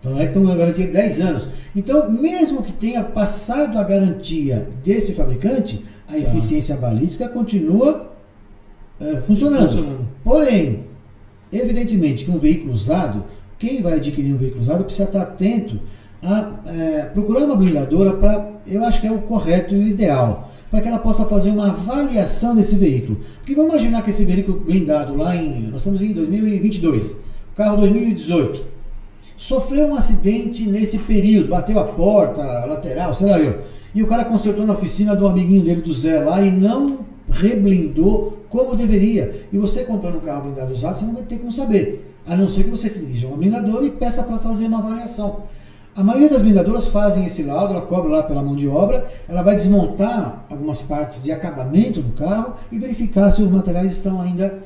Então é que uma garantia de 10 anos. Então, mesmo que tenha passado a garantia desse fabricante, a tá. eficiência balística continua é, funcionando. funcionando. Porém, evidentemente que um veículo usado, quem vai adquirir um veículo usado precisa estar atento a é, procurar uma blindadora para, eu acho que é o correto e o ideal, para que ela possa fazer uma avaliação desse veículo. Porque vamos imaginar que esse veículo blindado lá em, nós estamos em 2022, carro 2018, sofreu um acidente nesse período, bateu a porta, a lateral, sei lá eu, e o cara consertou na oficina do amiguinho dele do Zé lá e não reblindou como deveria. E você comprando um carro blindado usado, você não vai ter como saber. A não ser que você se dirija a uma blindadora e peça para fazer uma avaliação. A maioria das blindadoras fazem esse laudo, ela cobra lá pela mão de obra, ela vai desmontar algumas partes de acabamento do carro e verificar se os materiais estão ainda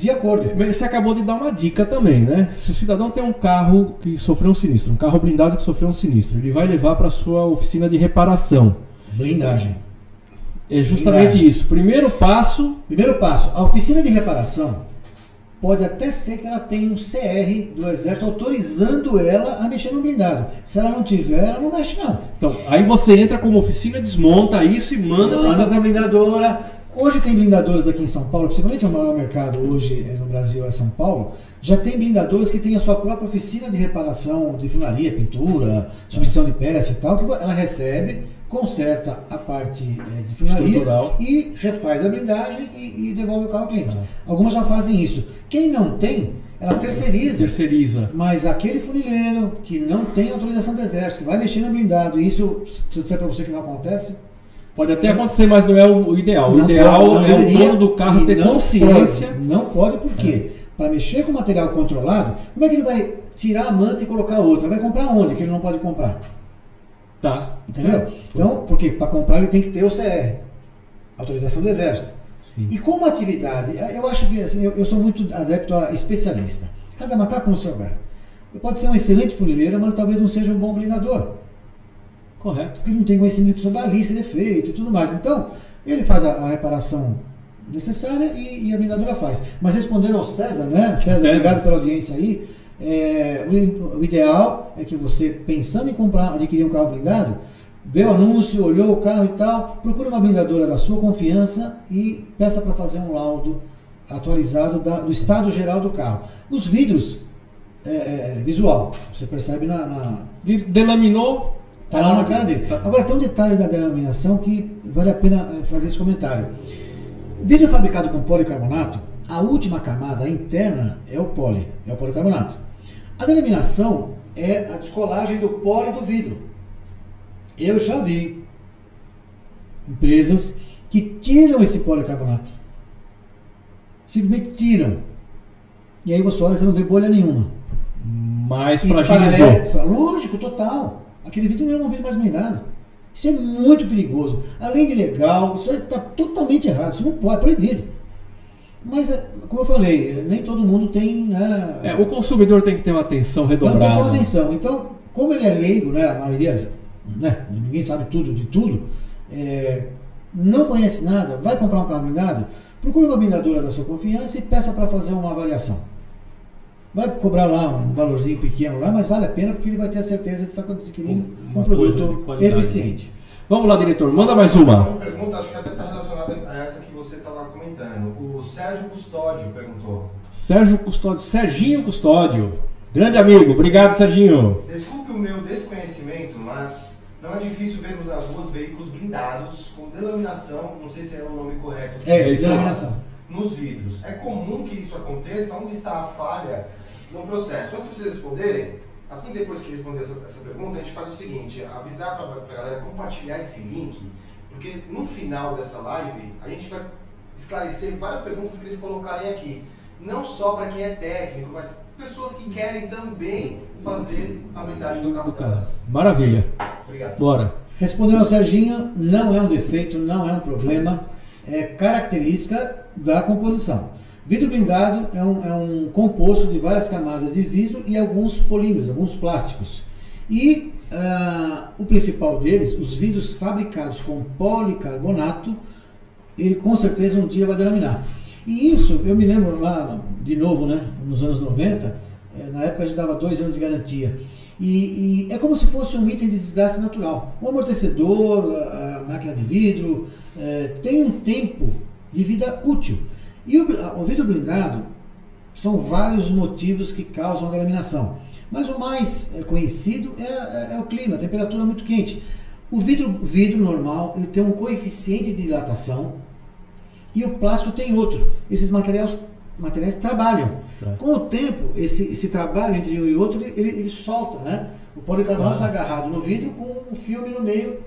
de acordo. Você acabou de dar uma dica também, né? Se o cidadão tem um carro que sofreu um sinistro, um carro blindado que sofreu um sinistro, ele vai levar para sua oficina de reparação. Blindagem. É justamente blindagem. isso. Primeiro passo. Primeiro passo, a oficina de reparação pode até ser que ela tenha um CR do Exército autorizando ela a mexer no blindado. Se ela não tiver, ela não mexe não. Então, aí você entra como oficina, desmonta isso e manda, para fazer a blindadora. Hoje tem blindadores aqui em São Paulo, principalmente o maior mercado hoje no Brasil é São Paulo, já tem blindadores que tem a sua própria oficina de reparação de funaria, pintura, substituição de peça e tal, que ela recebe conserta a parte é, de finaria e refaz a blindagem e, e, devolve o carro ao cliente. Ah. Algumas já fazem isso. Quem não tem, ela terceiriza. Terceiriza. Mas aquele funileiro que não tem autorização do exército, que vai mexer no blindado, e isso, se eu disser para você que não acontece, Pode até acontecer, mas não é o ideal. O ideal pode, é deveria, o dono do carro ter consciência. Pode, não pode, por quê? É. Para mexer com material controlado, como é que ele vai tirar a manta e colocar outra? Vai comprar onde que ele não pode comprar? Tá. Entendeu? Então, porque para comprar ele tem que ter o CR, autorização do Exército. Sim. E como atividade, eu acho que assim, eu, eu, sou muito adepto a especialista. Cada macaco no seu lugar. Ele pode ser um excelente funileiro, mas talvez não seja um bom blindador. Correto. Porque ele não tem conhecimento sobre balística, defeito e tudo mais. Então, ele faz a, a reparação necessária e, e, a blindadora faz. Mas respondendo ao César, né? César, César. obrigado pela audiência aí. É, o, o, ideal é que você, pensando em comprar, adquirir um carro blindado, vê o anúncio, olhou o carro e tal, procure uma blindadora da sua confiança e peça para fazer um laudo atualizado da, do estado geral do carro. Os vidros, é, é, visual, você percebe na. na... Delaminou? Está lá na cara dele. Tá. Agora tem um detalhe da delaminação que vale a pena é, fazer esse comentário. Vidro fabricado com policarbonato, a última camada interna é o poli, é o policarbonato. A delaminação é a descolagem do poli do vidro. Eu já vi empresas que tiram esse policarbonato. Simplesmente tiram. E aí você olha e você não vê bolha nenhuma. Mais fragilizou. lógico, total. Aquele vidro não é uma vez mais blindado. Isso é muito perigoso. Além de legal, isso está totalmente errado. Isso não pode, é proibido. Mas, é, como eu falei, nem todo mundo tem. Né, é, o consumidor tem que ter uma atenção redobrada. Então, tem que ter uma atenção. Então, como ele é leigo, né, a maioria, né, ninguém sabe tudo de tudo, é, não conhece nada, vai comprar um carro blindado, procure uma blindadora da sua confiança e peça para fazer uma avaliação. Vai cobrar lá um valorzinho pequeno lá, mas vale a pena porque ele vai ter a certeza de estar adquirindo uma um produto eficiente. Vamos lá, diretor, manda mais uma. Uma pergunta, acho que até está relacionada a essa que você estava comentando. O Sérgio Custódio perguntou. Sérgio Custódio, Serginho Custódio. Grande amigo, obrigado Serginho. Desculpe o meu desconhecimento, mas não é difícil vermos nas ruas veículos blindados com delaminação, não sei se é o nome correto. É, delaminação nos vidros. É comum que isso aconteça? Onde está a falha no processo? Antes de vocês responderem, assim depois que responder essa, essa pergunta, a gente faz o seguinte, avisar para a galera compartilhar esse link, porque no final dessa live a gente vai esclarecer várias perguntas que eles colocarem aqui. Não só para quem é técnico, mas pessoas que querem também fazer a blindagem do carro delas. Maravilha. Obrigado. Bora. Respondendo ao Serginho, não é um defeito, não é um problema, é característica da composição. Vidro blindado é um, é um composto de várias camadas de vidro e alguns polímeros, alguns plásticos. E uh, o principal deles, os vidros fabricados com policarbonato, ele com certeza um dia vai delaminar. E isso, eu me lembro lá, de novo, né, nos anos 90, eh, na época a gente dava dois anos de garantia. E, e, é como se fosse um item de desgaste natural. O amortecedor, a, máquina de vidro, é, tem um tempo de vida útil. E o, o, vidro blindado são vários motivos que causam a delaminação. Mas o mais é, conhecido é, é, é, o clima, a temperatura muito quente. O vidro, vidro normal ele tem um coeficiente de dilatação e o plástico tem outro. Esses materiais, materiais trabalham. É. Com o tempo, esse, esse trabalho entre um e outro, ele, ele solta, né? O policarbonato está ah. agarrado no vidro com um filme no meio,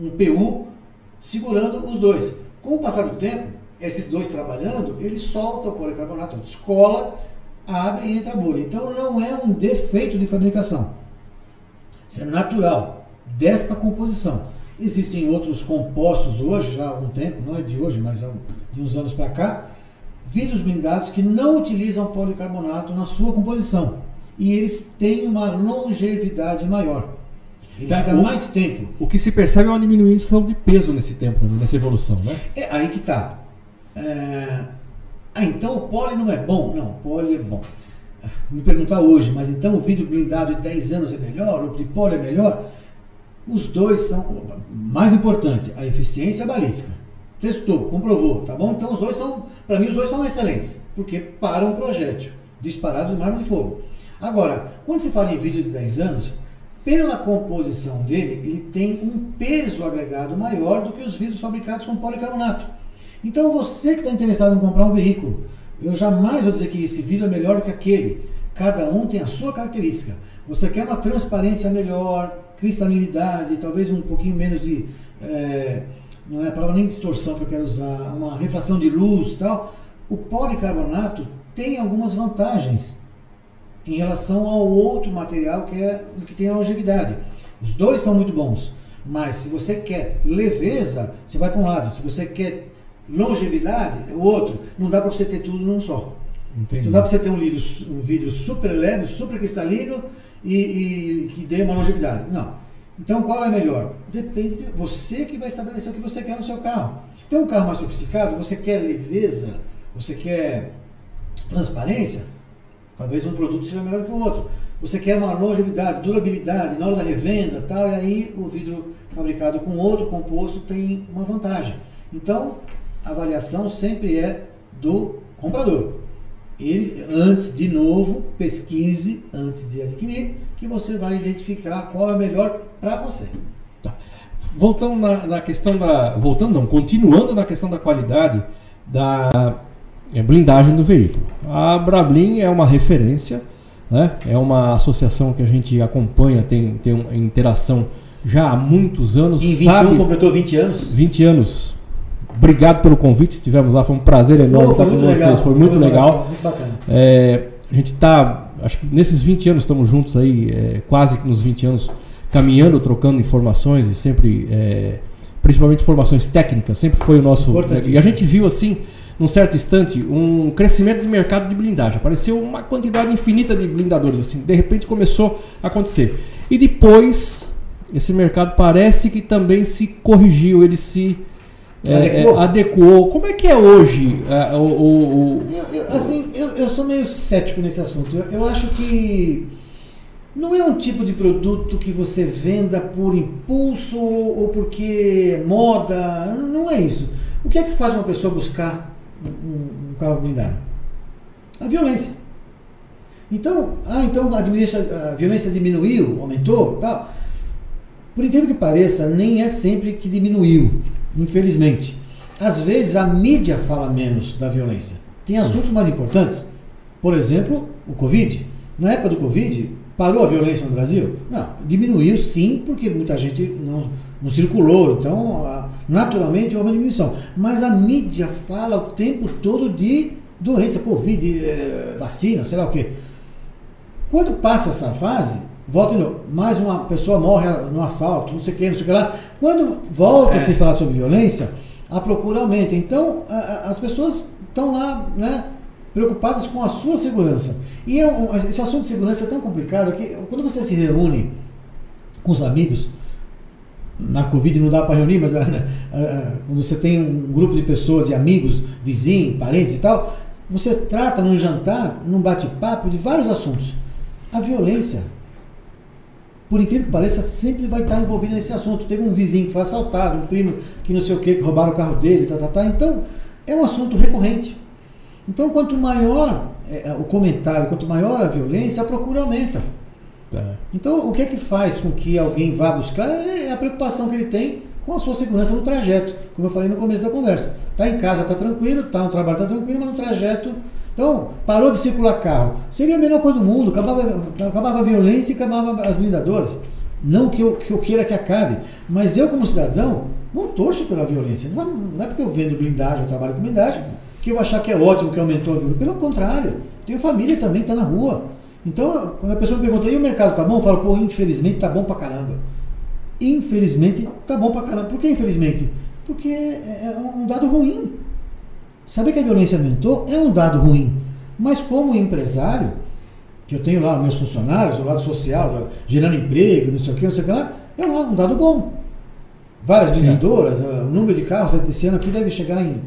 um PU, segurando os dois. Com o passar do tempo, esses dois trabalhando, ele solta o policarbonato, descola, abre e entra a bolha. Então não é um defeito de fabricação. Isso é natural desta composição. Existem outros compostos hoje, já há algum tempo, não é de hoje, mas há de uns anos para cá, vidros blindados que não utilizam policarbonato na sua composição. E eles têm uma longevidade maior. Ele tá, fica o, mais tempo. O que se percebe é uma diminuição de peso nesse tempo também, nessa evolução, né? É aí que está. É... Ah, então o poli não é bom? Não, o poli é bom. Me perguntar hoje, mas então o vidro blindado de 10 anos é melhor? O de poli é melhor? Os dois são. Mais importante, a eficiência balística. Testou, comprovou, tá bom? Então os dois são para mim, os dois são excelentes, porque para um projétil disparado de mármore de fogo. Agora, quando se fala em vídeo de 10 anos, pela composição dele, ele tem um peso agregado maior do que os vidros fabricados com policarbonato. Então, você que está interessado em comprar um veículo, eu jamais vou dizer que esse vidro é melhor do que aquele. Cada um tem a sua característica. Você quer uma transparência melhor, cristalinidade, talvez um pouquinho menos de. É, não é a palavra nem distorção que eu quero usar, uma refração de luz tal, o policarbonato tem algumas vantagens em relação ao outro material que é que tem a longevidade. Os dois são muito bons, mas se você quer leveza, você vai para um lado. Se você quer longevidade, é o outro. Não dá para você ter tudo num só. Entendi. Não dá para você ter um, livro, um vidro super leve, super cristalino e, e que dê uma longevidade. Não. Então qual é melhor? Depende, você que vai estabelecer o que você quer no seu carro. Tem um carro mais sofisticado, você quer leveza, você quer transparência, talvez um produto seja melhor que o outro. Você quer uma longevidade, durabilidade na hora da revenda, tal, e aí o vidro fabricado com outro composto tem uma vantagem. Então, a avaliação sempre é do comprador. Ele, antes, de novo, pesquise antes de adquirir, que você vai identificar qual é melhor para você. Tá. Voltando na, na, questão da. Voltando não, continuando na questão da qualidade da é, blindagem do veículo. A Brablin é uma referência, né? é uma associação que a gente acompanha, tem, tem uma interação já há muitos anos. Em 21 sabe, completou 20 anos? 20 anos. Obrigado pelo convite, estivemos lá, foi um prazer enorme estar com vocês, legal, foi muito legal. Muito bacana. É, a gente está, acho que nesses 20 anos estamos juntos aí, é, quase que nos 20 anos caminhando, trocando informações e sempre, é, principalmente informações técnicas, sempre foi o nosso. E a gente viu assim, num certo instante, um crescimento de mercado de blindagem. Apareceu uma quantidade infinita de blindadores, assim, de repente começou a acontecer. E depois, esse mercado parece que também se corrigiu, ele se. É, adequou. É, adequou. Como é que é hoje é, o, o, o... Eu, eu, assim, eu, eu sou meio cético nesse assunto. Eu, eu acho que não é um tipo de produto que você venda por impulso ou porque é moda. Não é isso. O que é que faz uma pessoa buscar um, um carro blindado? A violência. Então, ah, então a, a violência diminuiu, aumentou, tal. Por incrível que pareça, nem é sempre que diminuiu, infelizmente. às vezes a mídia fala menos da violência. Tem assuntos mais importantes. Por exemplo, o Covid. Na época do Covid, parou a violência no Brasil? Não, diminuiu sim, porque muita gente não, não circulou. Então, naturalmente, houve uma diminuição. Mas a mídia fala o tempo todo de doença, Covid, eh, vacina, sei lá o quê. Quando passa essa fase, volta de novo, mais uma pessoa morre no assalto, não sei o que, não sei o que lá. Quando volta é. a se falar sobre violência, a procura aumenta. Então, a, a, as pessoas estão lá, né, preocupadas com a sua segurança. E é um, esse assunto de segurança é tão complicado que quando você se reúne com os amigos, na Covid não dá para reunir, mas quando você tem um grupo de pessoas, de amigos, vizinhos, parentes e tal, você trata num jantar, num bate-papo de vários assuntos. A violência, por incrível que pareça, sempre vai estar envolvida nesse assunto. Teve um vizinho que foi assaltado, um primo que não sei o que, que roubaram o carro dele, tá, tá, tá. Então, é um assunto recorrente. Então, quanto maior é, o comentário, quanto maior a violência, a procura aumenta. Tá. Então, o que é que faz com que alguém vá buscar é a preocupação que ele tem com a sua segurança no trajeto, como eu falei no começo da conversa. Está em casa, está tranquilo, está no trabalho, está tranquilo, mas no trajeto então, parou de circular carro. Seria a melhor coisa do mundo, acabava, acabava a violência e acabava as blindadoras. Não que eu, que eu queira que acabe, mas eu, como cidadão, não torço pela violência. Não é, não é porque eu vendo blindagem, eu trabalho com blindagem, que eu vou achar que é ótimo que aumentou a violência. Pelo contrário, tenho família também que está na rua. Então, quando a pessoa me pergunta, e o mercado tá bom? Eu falo, pô, infelizmente tá bom pra caramba. Infelizmente tá bom pra caramba. Por que infelizmente? Porque é, é um dado ruim. Saber que a violência aumentou é um dado ruim. Mas como empresário, que eu tenho lá meus funcionários, o lado social, gerando emprego, não sei o que, não sei o que lá, é um dado bom. Várias blindadoras, o número de carros esse ano aqui deve chegar em.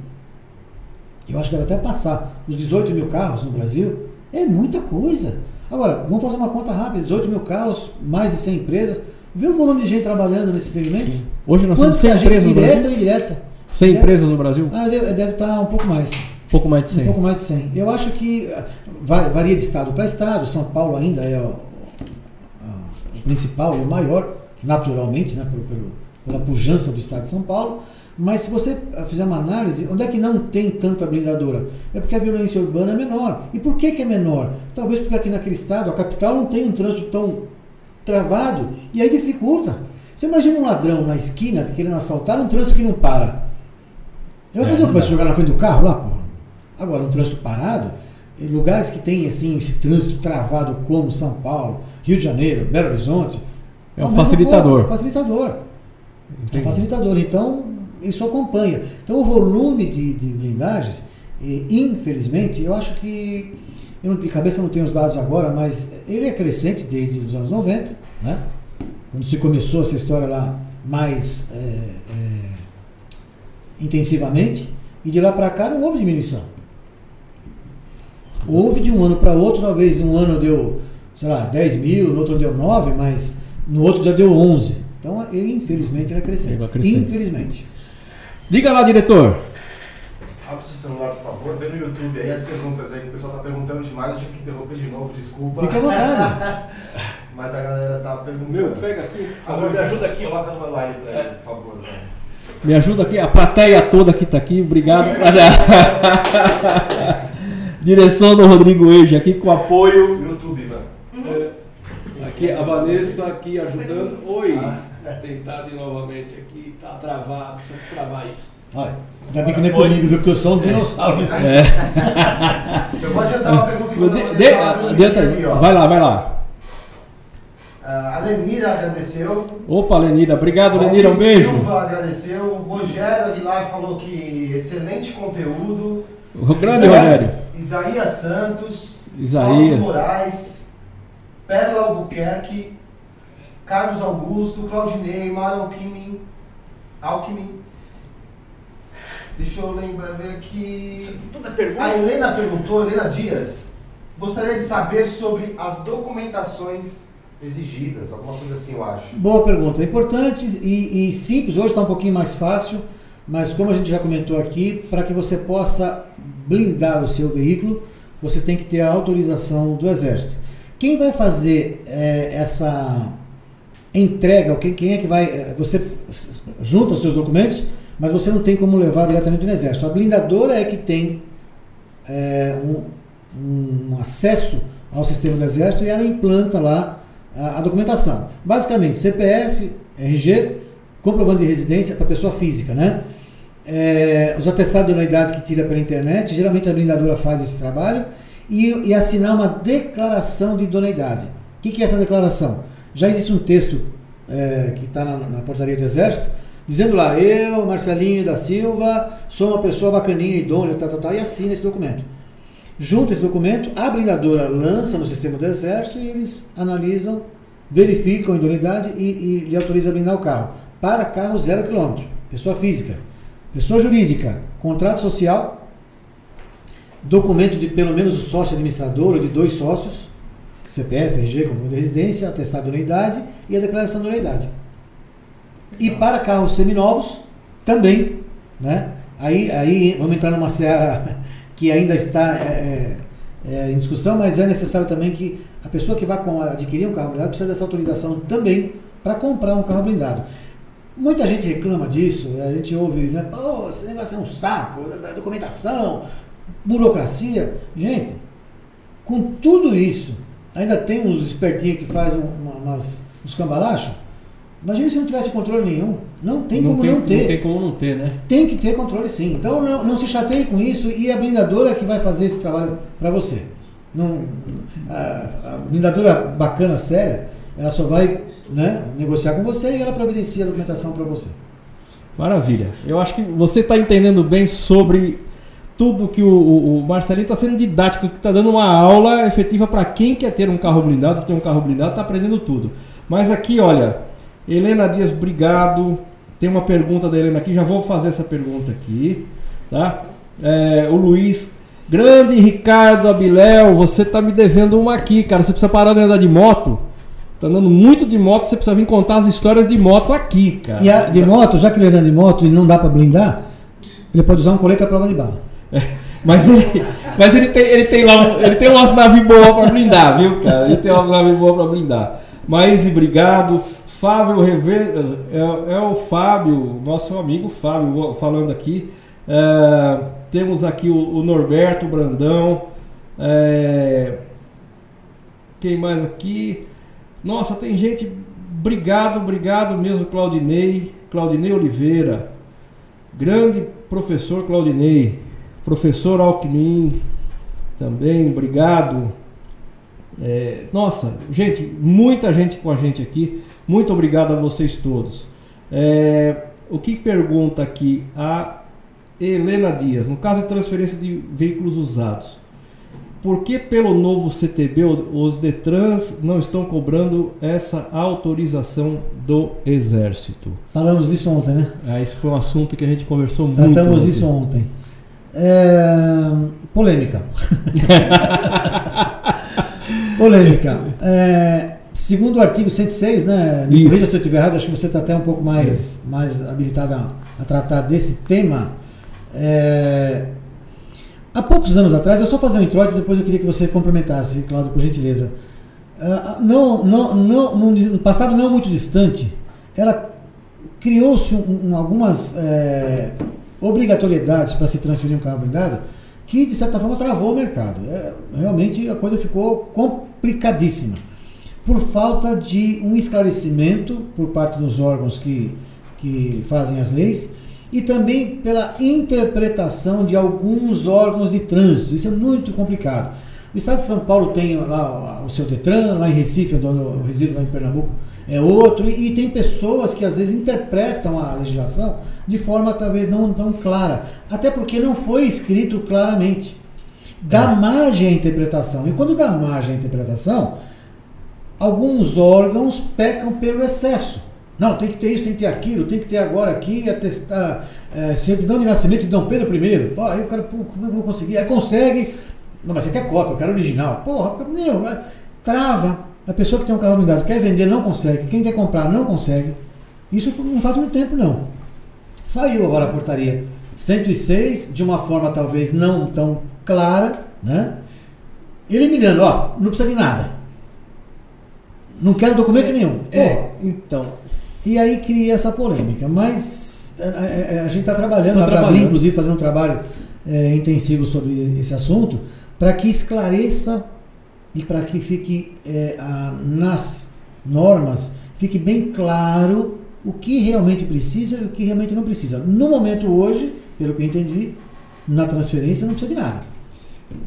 Eu acho que deve até passar os 18 mil carros no Brasil. É muita coisa. Agora, vamos fazer uma conta rápida: 18 mil carros, mais de 100 empresas. Vê o volume de gente trabalhando nesse segmento. Sim. Hoje nós temos 100 empresas no Brasil. Direta ou indireta? 100 empresas no Brasil? Ah, deve, deve estar um pouco mais. Um pouco mais de 100. Um pouco mais de 100. Eu acho que ah, varia de estado para estado. São Paulo ainda é o, o principal e o maior, naturalmente, né, pelo, pelo, pela pujança do estado de São Paulo. Mas se você fizer uma análise, onde é que não tem tanta blindadora? É porque a violência urbana é menor. E por que, que é menor? Talvez porque aqui naquele estado, a capital não tem um trânsito tão travado e aí dificulta. Você imagina um ladrão na esquina querendo assaltar um trânsito que não para. Eu vou fazer o que? Vai se jogar na frente do carro lá, pô? Agora, um trânsito parado, lugares que tem assim, esse trânsito travado como São Paulo, Rio de Janeiro, Belo Horizonte. É um facilitador. facilitador. É um facilitador. Então, isso acompanha. Então, o volume de, de blindagens, infelizmente, eu acho que. Eu não, de cabeça não tenho os dados agora, mas ele é crescente desde os anos 90, né? quando se começou essa história lá mais é, é, intensivamente, e de lá para cá não houve diminuição. Houve de um ano para outro, talvez um ano deu, sei lá, 10 mil, no outro deu 9, mas no outro já deu 11. Então, ele, infelizmente, ele é crescente. Infelizmente. Diga lá, diretor. Abre o seu celular, por favor, vê no YouTube aí as perguntas aí, que o pessoal está perguntando demais, eu tive que interromper de novo, desculpa. Fica à vontade. Mas a galera tá perguntando. Meu, pega aqui, por favor, me ajuda aqui. Coloca no live pra é. ele, por favor. Me ajuda aqui, a plateia toda que está aqui, obrigado. Direção do Rodrigo Eiji aqui com apoio. YouTube, mano. É, aqui a Vanessa aqui ajudando. Oi. Ah. Tentar de novamente aqui, tá travado, precisa destravar isso. Olha, ainda bem que não é comigo, viu? Porque eu sou um dinossauro. É. eu vou adiantar uma pergunta que de, adianta, aqui, Vai lá, vai lá. Uh, a Lenira agradeceu. Opa, Lenira, obrigado, Lenira, um beijo. Silva agradeceu. O Rogério Aguilar falou que excelente conteúdo. O grande Rogério. Isaías Santos. Isaías. Moraes. Perla Albuquerque. Carlos Augusto. Claudinei. Mário Alckmin. Alckmin. Deixa eu lembrar ver aqui. A Helena perguntou, Helena Dias, gostaria de saber sobre as documentações exigidas, alguma coisa assim, eu acho. Boa pergunta. Importante e, e simples, hoje está um pouquinho mais fácil, mas como a gente já comentou aqui, para que você possa blindar o seu veículo, você tem que ter a autorização do Exército. Quem vai fazer é, essa entrega, quem, quem é que vai. É, você junta os seus documentos, mas você não tem como levar diretamente no exército. A blindadora é que tem é, um, um, acesso ao sistema do exército e ela implanta lá a, documentação. Basicamente, CPF, RG, comprovante de residência para pessoa física, né? É, os atestados de unidade que tira pela internet, geralmente a blindadora faz esse trabalho, e, e assinar uma declaração de idoneidade. O que, que, é essa declaração? Já existe um texto é, que está na, na, portaria do Exército, dizendo lá, eu, Marcelinho da Silva, sou uma pessoa bacaninha, idônea, tal, tal, tal, e assina esse documento. Junta esse documento, a blindadora lança no sistema do Exército e eles analisam, verificam a idoneidade e, e lhe autoriza a blindar o carro. Para carro zero quilômetro, pessoa física. Pessoa jurídica, contrato social, documento de pelo menos o sócio administrador ou de dois sócios, CPF, RG, comprovante de residência, atestado de unidade e a declaração de unidade. E para carros seminovos, também, né? Aí, aí vamos entrar numa seara que ainda está é, é, é, em discussão, mas é necessário também que a pessoa que vai adquirir um carro blindado precisa dessa autorização também para comprar um carro blindado. Muita gente reclama disso, a gente ouve, né? Pô, esse negócio é um saco, documentação, burocracia. Gente, com tudo isso, ainda tem uns espertinhos que fazem uma, umas, uns cambalachos. Imagina se não tivesse controle nenhum. Não tem não como tem, não ter. Não tem como não ter, né? Tem que ter controle sim. Então não, não se chateie com isso e a blindadora é que vai fazer esse trabalho para você. Não, a, a, blindadora bacana, séria, ela só vai né, negociar com você e ela providencia a documentação para você. Maravilha. Eu acho que você está entendendo bem sobre tudo que o, o, o Marcelinho está sendo didático, que está dando uma aula efetiva para quem quer ter um carro blindado, ter um carro blindado, está aprendendo tudo. Mas aqui, olha, Helena Dias, obrigado. Tem uma pergunta da Helena aqui, já vou fazer essa pergunta aqui, tá? É, o Luiz, grande Ricardo Abiléu, você tá me devendo uma aqui, cara. Você precisa parar de andar de moto. Tá andando muito de moto, você precisa vir contar as histórias de moto aqui, cara. E a, de moto, já que ele anda de moto e não dá para blindar, ele pode usar um colete à prova de bala. É, mas ele, mas ele tem, ele tem lá, ele tem umas naves boas para blindar, viu, cara? Ele tem uma nave boa para blindar. Mas obrigado. Fábio Reve... é, é, o Fábio, nosso amigo Fábio, falando aqui. É, temos aqui o, o Norberto Brandão. É, quem mais aqui? Nossa, tem gente. Obrigado, obrigado mesmo, Claudinei. Claudinei Oliveira. Grande professor Claudinei. Professor Alckmin. Também, obrigado. É, nossa, gente, muita gente com a gente aqui. Muito obrigado a vocês todos. É, o que pergunta aqui a Helena Dias, no caso de transferência de veículos usados, por que pelo novo CTB os Detrans não estão cobrando essa autorização do Exército? Falamos isso ontem, né? É, esse foi um assunto que a gente conversou Tratamos muito. Tratamos isso ontem. É... Polêmica. Polêmica. É, segundo o artigo 106, né? Me corrija se eu estiver errado, acho que você está até um pouco mais, mais habilitado a, a tratar desse tema. É, há poucos anos atrás, eu só fazer um introito, depois eu queria que você complementasse, Claudio, por gentileza. Uh, não, não, não, no passado não muito distante, ela criou-se um, um, algumas é, obrigatoriedades para se transferir um carro blindado que de certa forma travou o mercado. É, realmente a coisa ficou complicadíssima por falta de um esclarecimento por parte dos órgãos que, que fazem as leis e também pela interpretação de alguns órgãos de trânsito. Isso é muito complicado. O Estado de São Paulo tem lá o seu Detran, lá em Recife, onde eu resido lá em Pernambuco, é outro, e, e, tem pessoas que às vezes interpretam a legislação de forma talvez não tão clara, até porque não foi escrito claramente. Dá é. margem à interpretação. E quando dá margem à interpretação, alguns órgãos pecam pelo excesso. Não, tem que ter isso, tem que ter aquilo, tem que ter agora aqui, atestar é, certidão de nascimento de Dom Pedro I. Pô, aí o cara, pô, como é que eu vou conseguir? Aí consegue. Não, mas você quer cópia, eu quero original. Porra, meu, é, trava. A pessoa que tem um carro blindado quer vender, não consegue. Quem quer comprar, não consegue. Isso não faz muito tempo, não. Saiu agora a portaria 106, de uma forma talvez não tão clara, né? Eliminando, ó, não precisa de nada. Não quero documento é, nenhum. É, então. E aí cria essa polêmica. Mas a, a, a gente está trabalhando, tá a inclusive, fazendo um trabalho é, intensivo sobre esse assunto, para que esclareça e para que fique é, a, nas normas, fique bem claro o que realmente precisa e o que realmente não precisa. No momento hoje, pelo que eu entendi, na transferência não precisa de nada.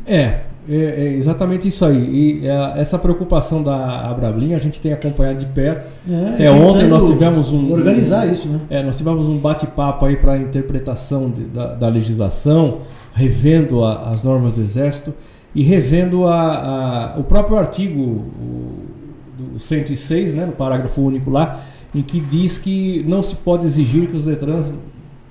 É, é, é exatamente isso aí. E é, essa preocupação da Abrablin a gente tem acompanhado de perto. É, Até ontem nós tivemos um. Organizar um, isso, né? É, nós tivemos um bate-papo aí para a interpretação de, da, da, legislação, revendo a, as normas do Exército e revendo a, a, o próprio artigo o, do 106, né, no parágrafo único lá, em que diz que não se pode exigir que os Detrans,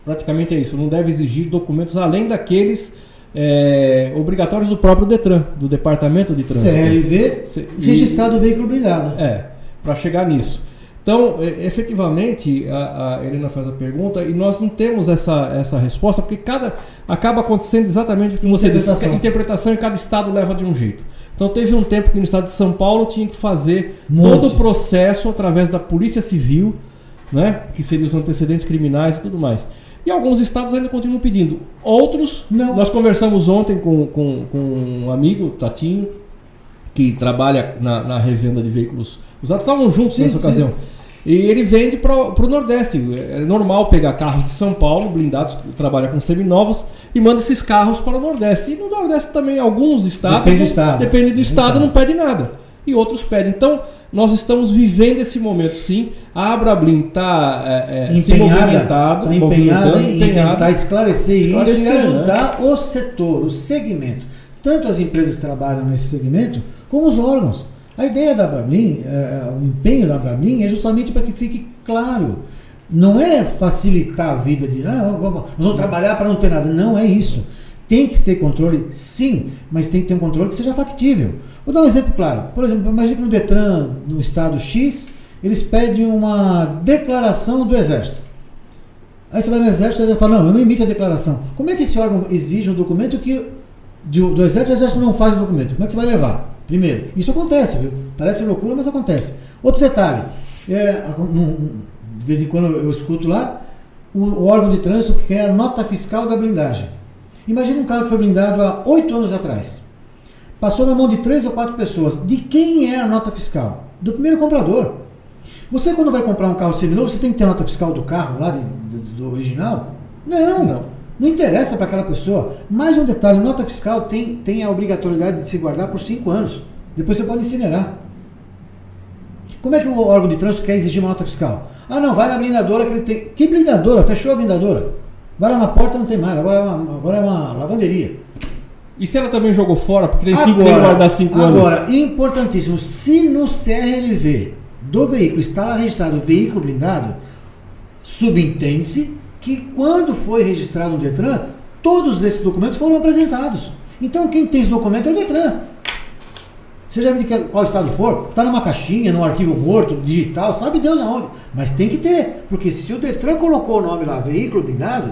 praticamente é isso, não deve exigir documentos além daqueles é, obrigatórios do próprio Detran, do Departamento de Trânsito. CLV, e, registrado o veículo blindado. É, para chegar nisso. Então, é, efetivamente, a, a, Helena faz a pergunta e nós não temos essa, essa resposta, porque cada acaba acontecendo exatamente o que você disse. A interpretação em cada estado leva de um jeito. Então, teve um tempo que no estado de São Paulo tinha que fazer Monte. todo o processo através da Polícia Civil, né, que seriam os antecedentes criminais e tudo mais. E alguns estados ainda continuam pedindo. Outros, não. nós conversamos ontem com, com, com um amigo, Tatinho, que trabalha na, na revenda de veículos usados. Estavam juntos sim, nessa sim. ocasião. E ele vende para o Nordeste. É normal pegar carros de São Paulo, blindados, trabalha com seminovos, e manda esses carros para o Nordeste. E no Nordeste também, alguns estados. Depende do estado. Depende do estado, não pede nada e outros pedem. Então, nós estamos vivendo esse momento, sim. A Abrablin está é, é, se movimentado, tá empenhada em tentar esclarecer, esclarecer isso e ajudar né? o setor, o segmento. Tanto as empresas que trabalham nesse segmento, como os órgãos. A ideia da Abrablin, é, é o empenho da Abrablin é justamente para que fique claro. Não é facilitar a vida de, ah, nós vamos trabalhar para não ter nada. Não é isso. Tem que ter controle, sim, mas tem que ter um controle que seja factível. Vou dar um exemplo claro. Por exemplo, imagine que no Detran, no estado X, eles pedem uma declaração do Exército. Aí você vai no Exército e vai falar, não, eu não emito a declaração. Como é que esse órgão exige um documento que do, Exército o Exército não faz o documento? Como é que você vai levar? Primeiro, isso acontece, viu? Parece loucura, mas acontece. Outro detalhe, é, de vez em quando eu escuto lá, o, o órgão de trânsito que quer a nota fiscal da blindagem. Imagine um carro que foi blindado há oito anos atrás. Passou na mão de três ou quatro pessoas. De quem é a nota fiscal? Do primeiro comprador. Você, quando vai comprar um carro seminovo, você tem que ter a nota fiscal do carro lá de, do, do original? Não. Não. Não interessa para aquela pessoa. Mais um detalhe: nota fiscal tem, tem a obrigatoriedade de se guardar por cinco anos. Depois você pode incinerar. Como é que o órgão de trânsito quer exigir uma nota fiscal? Ah, não, vai na blindadora que ele tem. Que blindadora? Fechou a blindadora. Vai lá na porta, não tem mais. Agora é uma, agora é uma lavanderia. E se ela também jogou fora, porque tem cinco agora, guardar cinco anos? Agora, importantíssimo, se no CRLV do veículo está lá registrado veículo blindado, subentende-se que quando foi registrado no Detran, todos esses documentos foram apresentados. Então quem tem esse documento é o Detran. Seja de qual estado for, está numa caixinha, num arquivo morto, digital, sabe Deus aonde. Mas tem que ter, porque se o Detran colocou o nome lá, veículo blindado,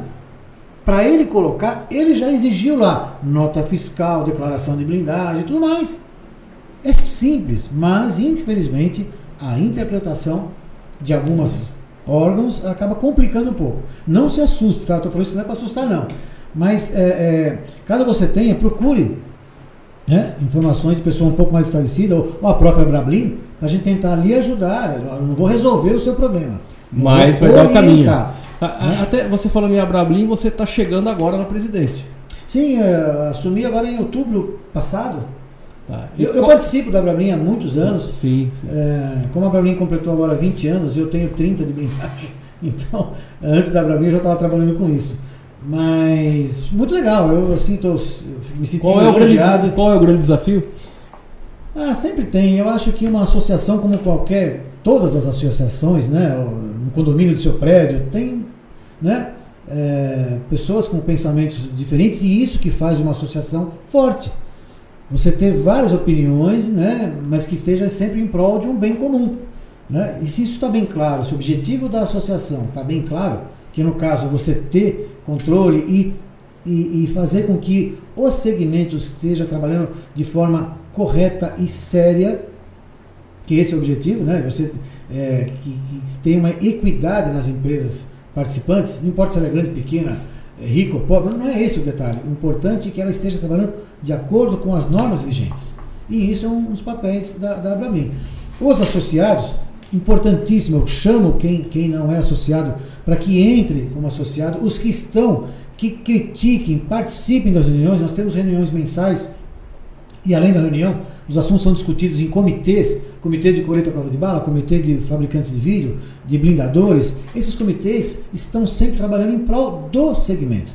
para ele colocar, ele já exigiu lá nota fiscal, declaração de blindagem e tudo mais. É simples, mas infelizmente a interpretação de alguns órgãos acaba complicando um pouco. Não se assuste, tá? Estou falando isso não é para assustar, não. Mas é, é, caso você tenha, procure né, informações de pessoa um pouco mais esclarecida, ou, ou a própria Brablin, para a gente tentar ali ajudar. Eu não vou resolver o seu problema. Mas vai dar o caminho. Até você falando em Abrablin, você está chegando agora na presidência. Sim, assumi agora em outubro passado. Tá. Eu, eu, participo da Abrablin há muitos anos. Sim. sim. É, como a Abrablin completou agora 20 anos, eu tenho 30 de blindagem. Então, antes da Abrablin eu já estava trabalhando com isso. Mas muito legal, eu assim tô, me sentindo qual é o grande, Qual é o grande desafio? Ah, sempre tem. Eu acho que uma associação como qualquer, todas as associações, né, no condomínio do seu prédio, tem né? É, pessoas com pensamentos diferentes e isso que faz uma associação forte. Você ter várias opiniões, né, mas que esteja sempre em prol de um bem comum. Né? E se isso está bem claro, se o objetivo da associação está bem claro, que no caso você ter controle e, e, e, fazer com que o segmento esteja trabalhando de forma correta e séria, que esse é o objetivo, né? você é, que, que tenha uma equidade nas empresas participantes, não importa se ela é grande, pequena, é rica ou pobre, não é esse o detalhe. O importante é que ela esteja trabalhando de acordo com as normas vigentes. E isso é um dos papéis da, da Abramin. Os associados, importantíssimo, eu chamo quem, quem não é associado para que entre como associado, os que estão, que critiquem, participem das reuniões, nós temos reuniões mensais e além da reunião, os assuntos são discutidos em comitês, comitê de colheita prova de bala, comitê de fabricantes de vídeo, de blindadores. Esses comitês estão sempre trabalhando em prol do segmento.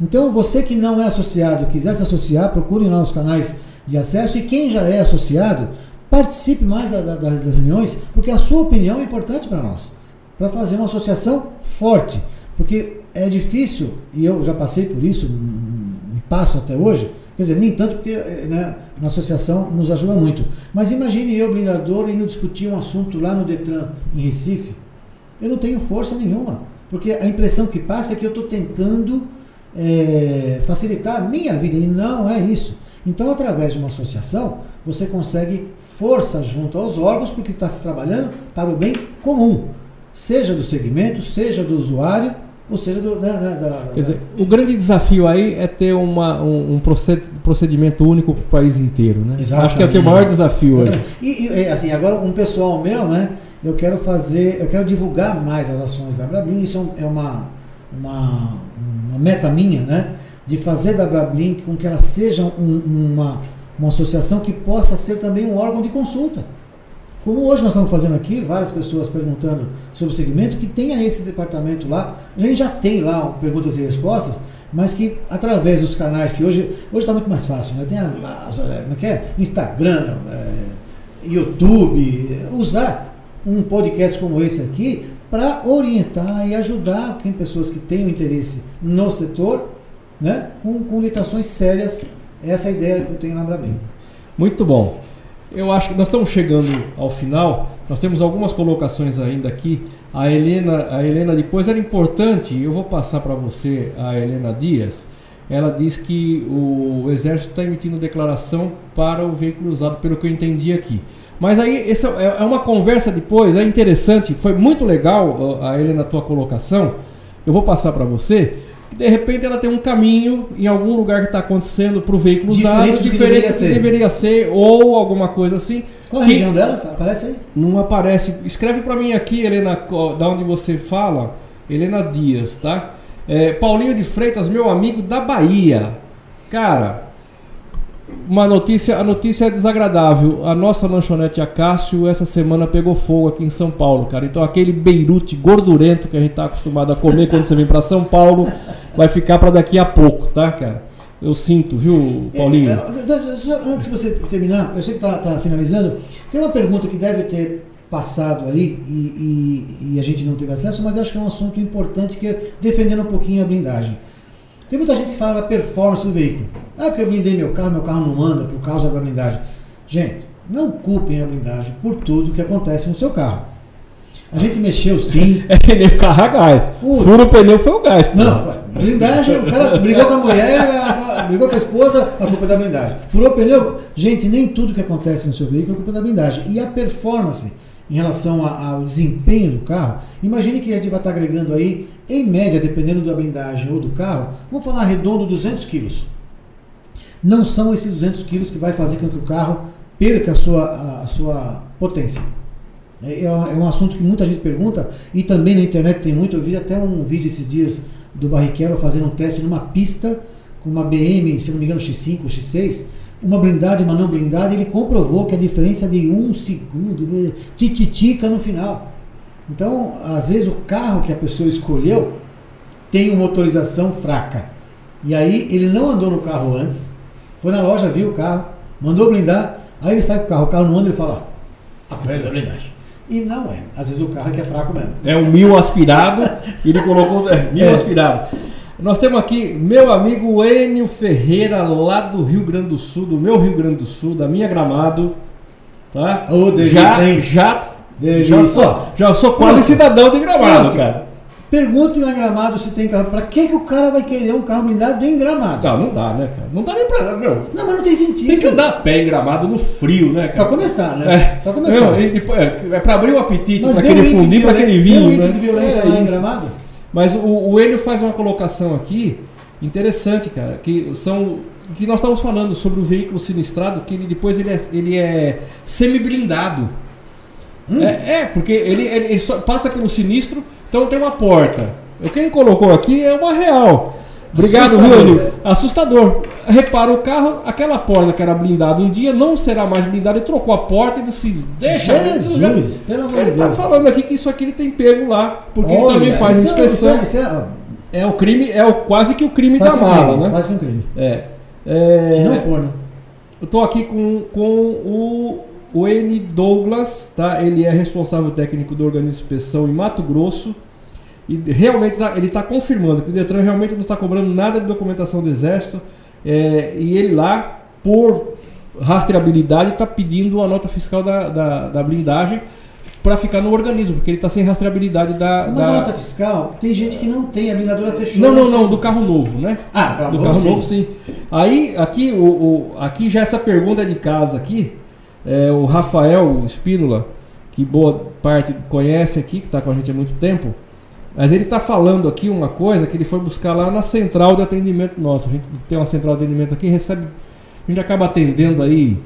Então, você que não é associado, quiser se associar, procure lá os canais de acesso e quem já é associado, participe mais da, da, das reuniões, porque a sua opinião é importante para nós, para fazer uma associação forte. Porque é difícil, e eu já passei por isso, e passo até hoje, quer dizer, nem tanto porque né, na associação nos ajuda muito. Mas imagine eu, blindador, indo discutir um assunto lá no Detran, em Recife. Eu não tenho força nenhuma, porque a impressão que passa é que eu estou tentando é, facilitar a minha vida, e não é isso. Então, através de uma associação, você consegue força junto aos órgãos, porque está se trabalhando para o bem comum, seja do segmento, seja do usuário, ou seja, do, da, da, Quer dizer, o grande desafio aí é ter uma, um, um procedimento único para o país inteiro, né? Exatamente. Acho que é o teu maior desafio hoje. E, e, assim, agora um pessoal meu, né? Eu quero fazer, eu quero divulgar mais as ações da Brablim, isso é uma, uma, uma meta minha, né? de fazer da Brablink com que ela seja um, uma, uma associação que possa ser também um órgão de consulta. Como hoje nós estamos fazendo aqui, várias pessoas perguntando sobre o segmento, que tenha esse departamento lá. A gente já tem lá perguntas e respostas, mas que através dos canais que hoje hoje está muito mais fácil, né? Tem a, a, como é é? Instagram, é, YouTube, usar um podcast como esse aqui para orientar e ajudar quem pessoas que tenham interesse no setor né? com, com sérias. Essa é a ideia que eu tenho na Brabem. Muito bom. Eu acho que nós estamos chegando ao final. Nós temos algumas colocações ainda aqui. A Helena, a Helena depois era importante. Eu vou passar para você a Helena Dias. Ela diz que o Exército está emitindo declaração para o veículo usado, pelo que eu entendi aqui. Mas aí, essa é, é uma conversa depois, é interessante, foi muito legal, a Helena, a tua colocação. Eu vou passar para você de repente ela tem um caminho em algum lugar que está acontecendo para o veículo usado, diferente, diferente do que deveria, deveria, ser, ou alguma coisa assim. Qual a região dela? Aparece aí? Não aparece. Escreve para mim aqui, Helena, da onde você fala, Helena Dias, tá? É, Paulinho de Freitas, meu amigo da Bahia. Cara, uma notícia, a notícia é desagradável. A nossa lanchonete Acácio essa semana pegou fogo aqui em São Paulo, cara. Então aquele beirute gordurento que a gente tá acostumado a comer quando você vem para São Paulo vai ficar para daqui a pouco, tá, cara? Eu sinto, viu, Paulinho? É, é, antes de você terminar, eu sei que tá, tá, finalizando. Tem uma pergunta que deve ter passado aí e, e, e a gente não teve acesso, mas acho que é um assunto importante que é defendendo um pouquinho a blindagem. Tem muita gente que fala da performance do veículo. Ah, porque eu blindei meu carro, meu carro não anda por causa da blindagem. Gente, não culpem a blindagem por tudo que acontece no seu carro. A gente mexeu sim. É que nem o carro a gás. Fura o pneu foi o gás. Pô. Não, blindagem, o cara brigou com a mulher, a, a, brigou com a esposa, a culpa é da blindagem. Furou o pneu. Gente, nem tudo que acontece no seu veículo é culpa da blindagem. E a performance em relação ao desempenho do carro, imagine que a gente vai estar agregando aí, em média, dependendo da blindagem ou do carro, vamos falar redondo 200 quilos. Não são esses 200 quilos que vai fazer com que o carro perca a sua, a, sua potência. É, é, é um assunto que muita gente pergunta e também na internet tem muito. Eu vi até um vídeo esses dias do Barrichello fazendo um teste numa pista com uma BM, se não me engano, X5 ou X6, uma blindada e uma não blindada, ele comprovou que a diferença de um segundo, tititica no final. Então, às vezes o carro que a pessoa escolheu tem uma motorização fraca. E aí ele não andou no carro antes, foi na loja, viu o carro, mandou blindar, aí ele sai com o carro, o carro não anda, ele fala, a culpa é da blindagem. E não é. Às vezes o carro é que é fraco mesmo. É um mil aspirado, ele colocou é, mil é. aspirado. Nós temos aqui meu amigo Enio Ferreira, lá do Rio Grande do Sul, do meu Rio Grande do Sul, da minha Gramado. Tá? Ô, delícia, já, hein? já, já, sou, já sou quase cidadão de Gramado, Pronto. cara. Pergunte na Gramado se tem carro. Pra que, que o cara vai querer um carro blindado em Gramado? Não, não dá, né, cara? Não dá nem pra. Meu, não, mas não tem sentido. Tem que andar a pé em Gramado no frio, né, cara? Pra começar, né? É, pra começar. Não, é, é pra abrir o apetite mas pra aquele fundir, pra aquele vinho. Tem um índice né? de violência é lá em Gramado? Mas o, o Enio faz uma colocação aqui interessante, cara, que são que nós estávamos falando sobre o veículo sinistrado, que ele depois ele é, ele é semi-blindado. Hum. É, é, porque ele, ele, ele passa pelo sinistro, então tem uma porta. O que ele colocou aqui é uma real. Obrigado, Rúlio. Assustador. Repara o carro, aquela porta que era blindada um dia não será mais blindada. Ele trocou a porta e disse: Deixa. Jesus, pelo amor Ele está falando aqui que isso aqui ele tem pego lá, porque Olha, ele também faz isso é- inspeção. É, isso é, é, o crime, é o, quase que o crime da mala, né? Quase que um crime. É. é Se não for, né? Eu estou aqui com, com o, o N. Douglas, tá? Ele é responsável técnico do organismo de inspeção em Mato Grosso. E realmente tá, ele está confirmando que o Detran realmente não está cobrando nada de documentação do Exército. É, e ele lá, por rastreabilidade, está pedindo a nota fiscal da, da, da blindagem para ficar no organismo, porque ele está sem rastreabilidade da. Mas da... a nota fiscal, tem gente que não tem, a blindadora fechou. Não, não, não, do carro novo, né? Ah, do carro, do novo, carro sim. novo, sim. Aí, aqui, o, o, aqui já essa pergunta é de casa aqui, é, o Rafael Espínola, que boa parte conhece aqui, que está com a gente há muito tempo, mas ele está falando aqui uma coisa que ele foi buscar lá na central de atendimento nossa. A gente tem uma central de atendimento aqui, recebe. A gente acaba atendendo aí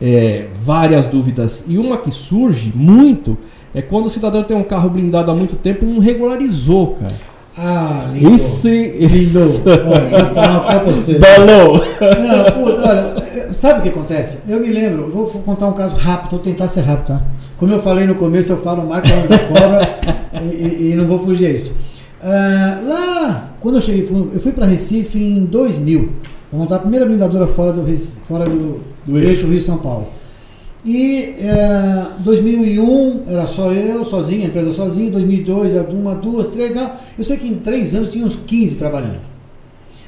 é, várias dúvidas. E uma que surge muito é quando o cidadão tem um carro blindado há muito tempo e não regularizou, cara. Ah, lindo. Isso, lindo. Olha, vou falar pra você. Balou. Não, puta, olha, sabe o que acontece? Eu me lembro, vou contar um caso rápido, vou tentar ser rápido, tá? Como eu falei no começo, eu falo falando da cobra e, e, não vou fugir a isso. Ah, lá, quando eu cheguei, eu fui para Recife em 2000, para montar a primeira blindadora fora do, fora do, do eixo Rio-São Paulo. E é, 2001 era só eu, sozinho, a empresa sozinha. 2002 era uma, duas, três, tal. Eu sei que em três anos tinha uns 15 trabalhando.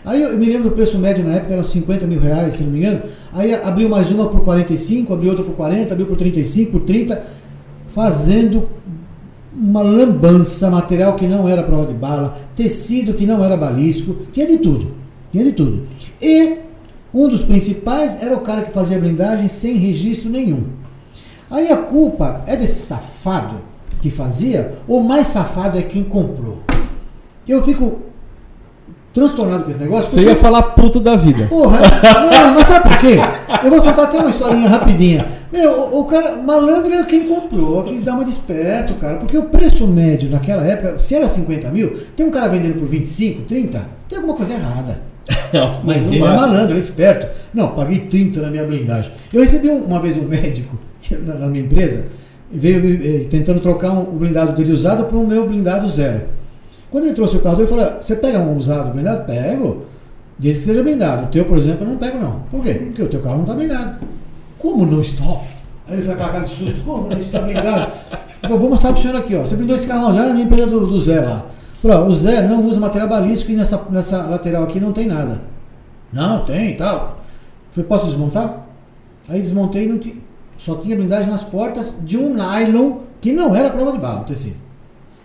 Aí eu, me lembro do preço médio na época era 50 mil reais, se não me engano. Aí abriu mais uma por 45, abriu outra por 40, abriu por 35, por 30, fazendo uma lambança, material que não era prova de bala, tecido que não era balístico, tinha de tudo. Tinha de tudo. E um dos principais era o cara que fazia blindagem sem registro nenhum. Aí a culpa é desse safado que fazia, ou mais safado é quem comprou. Eu fico transtornado com esse negócio. Você ia falar puto da vida. Porra, não, mas sabe por quê? Eu vou contar até uma historinha rapidinha. Meu, o, o cara, malandro é quem comprou, quis dar uma desperto, cara. Porque o preço médio naquela época, se era 50 mil, tem um cara vendendo por 25, 30, tem alguma coisa errada. Mas ele é malandro, ele é esperto. Não, paguei 30 na minha blindagem. Eu recebi uma vez um médico na, minha empresa, veio eh, tentando trocar um, o blindado dele usado para o meu blindado zero. Quando ele trouxe o carro ele falou: Você pega um usado blindado? Pego, desde que seja blindado. O teu, por exemplo, eu não pego, não. Por quê? Porque o teu carro não está blindado. Como não está? Aí ele foi com aquela cara de susto: Como não está blindado? Eu falei, vou mostrar para o senhor aqui, ó. Você blindou esse carro, olha na empresa do, do Zé lá. Falou, o Zé não usa material balístico e nessa, nessa lateral aqui não tem nada. Não, tem tal. Falei, posso desmontar? Aí desmontei e não tinha. Só tinha blindagem nas portas de um nylon que não era prova de bala, o tecido.